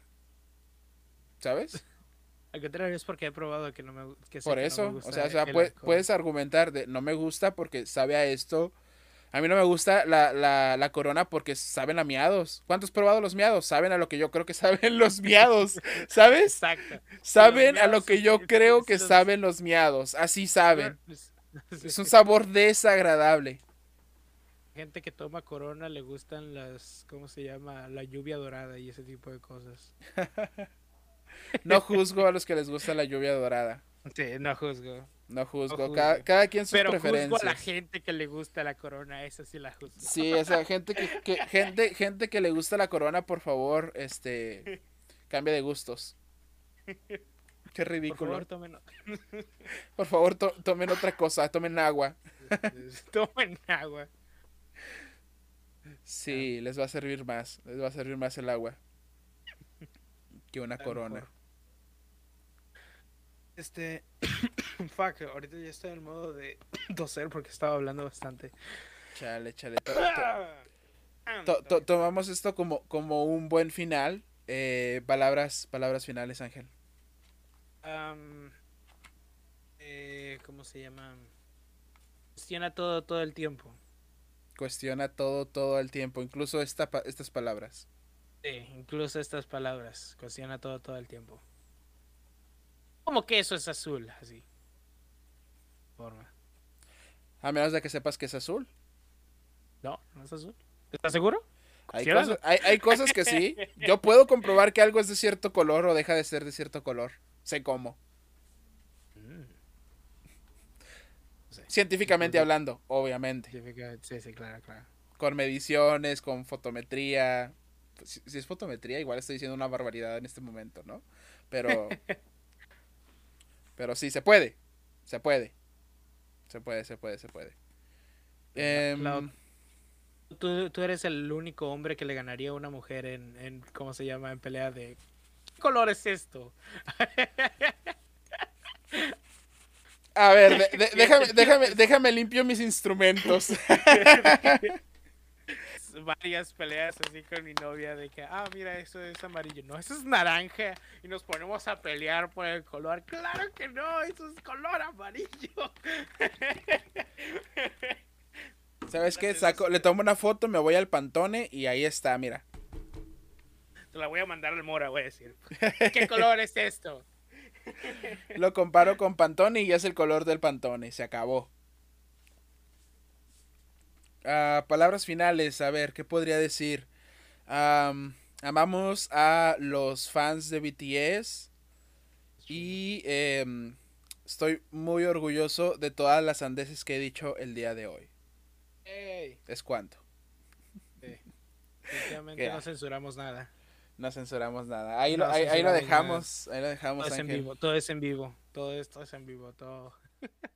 ¿Sabes? Al contrario, es porque he probado que no me que Por que no me eso, o sea, o puedes argumentar de no me gusta porque sabe a esto. A mí no me gusta la, la, la corona porque saben a miados. ¿Cuántos has probado los miados? Saben a lo que yo creo que saben los miados, ¿sabes? Exacto. Saben a lo que yo creo que saben los miados. Así saben. Es un sabor desagradable. Gente que toma corona le gustan las, ¿cómo se llama? La lluvia dorada y ese tipo de cosas. No juzgo a los que les gusta la lluvia dorada. Sí, no juzgo. No juzgo. juzgo. Cada, cada quien sus Pero juzgo preferencias. a la gente que le gusta la corona, esa sí la juzgo. Sí, o sea, gente que, que- gente, gente que le gusta la corona, por favor, este cambia de gustos. Qué Por ridículo. favor, tomen, Por favor, to- tomen otra cosa, tomen agua. tomen agua. Sí, les va a servir más, les va a servir más el agua que una corona. mejor. Este. Fuck, ahorita ya estoy en modo de toser porque estaba hablando bastante. Chale, chale. to- to- to- to- tomamos esto como, como un buen final. Eh, palabras, palabras finales, Ángel. Eh, ¿Cómo se llama? Cuestiona todo, todo el tiempo. Cuestiona todo, todo el tiempo, incluso esta, estas palabras. Sí, incluso estas palabras. Cuestiona todo, todo el tiempo. Como que eso es azul, así. Forma. A menos de que sepas que es azul. No, no es azul. ¿Estás seguro? Hay cosas, hay, hay cosas que sí. Yo puedo comprobar que algo es de cierto color o deja de ser de cierto color. Sé cómo. Mm, Científicamente hablando, obviamente. Sí, sí, claro, claro. Con mediciones, con fotometría. Si, si es fotometría, igual estoy diciendo una barbaridad en este momento, ¿no? Pero. pero sí, se puede. Se puede. Se puede, se puede, se puede. Em, La- Tú, tú eres el único hombre que le ganaría a una mujer en, en ¿cómo se llama? En pelea de... ¿Qué color es esto? a ver, de- de- déjame, déjame, déjame limpio mis instrumentos. Varias peleas así con mi novia de que, ah, mira, eso es amarillo. No, eso es naranja. Y nos ponemos a pelear por el color. Claro que no, eso es color amarillo. ¿Sabes qué? Saco, le tomo una foto, me voy al pantone y ahí está, mira. Te la voy a mandar al Mora, voy a decir. ¿Qué color es esto? Lo comparo con Pantone y es el color del Pantone. Se acabó. Palabras finales. A ver, ¿qué podría decir? Am, amamos a los fans de BTS. Y em, estoy muy orgulloso de todas las andeses que he dicho el día de hoy. Ey, Es cuanto. definitivamente ¿Qué? no censuramos nada. No censuramos nada. Ahí, No lo, ahí, ahí lo dejamos. Ahí lo Todo dejamos, es en vivo, todo es en vivo. Todo esto es en vivo, todo.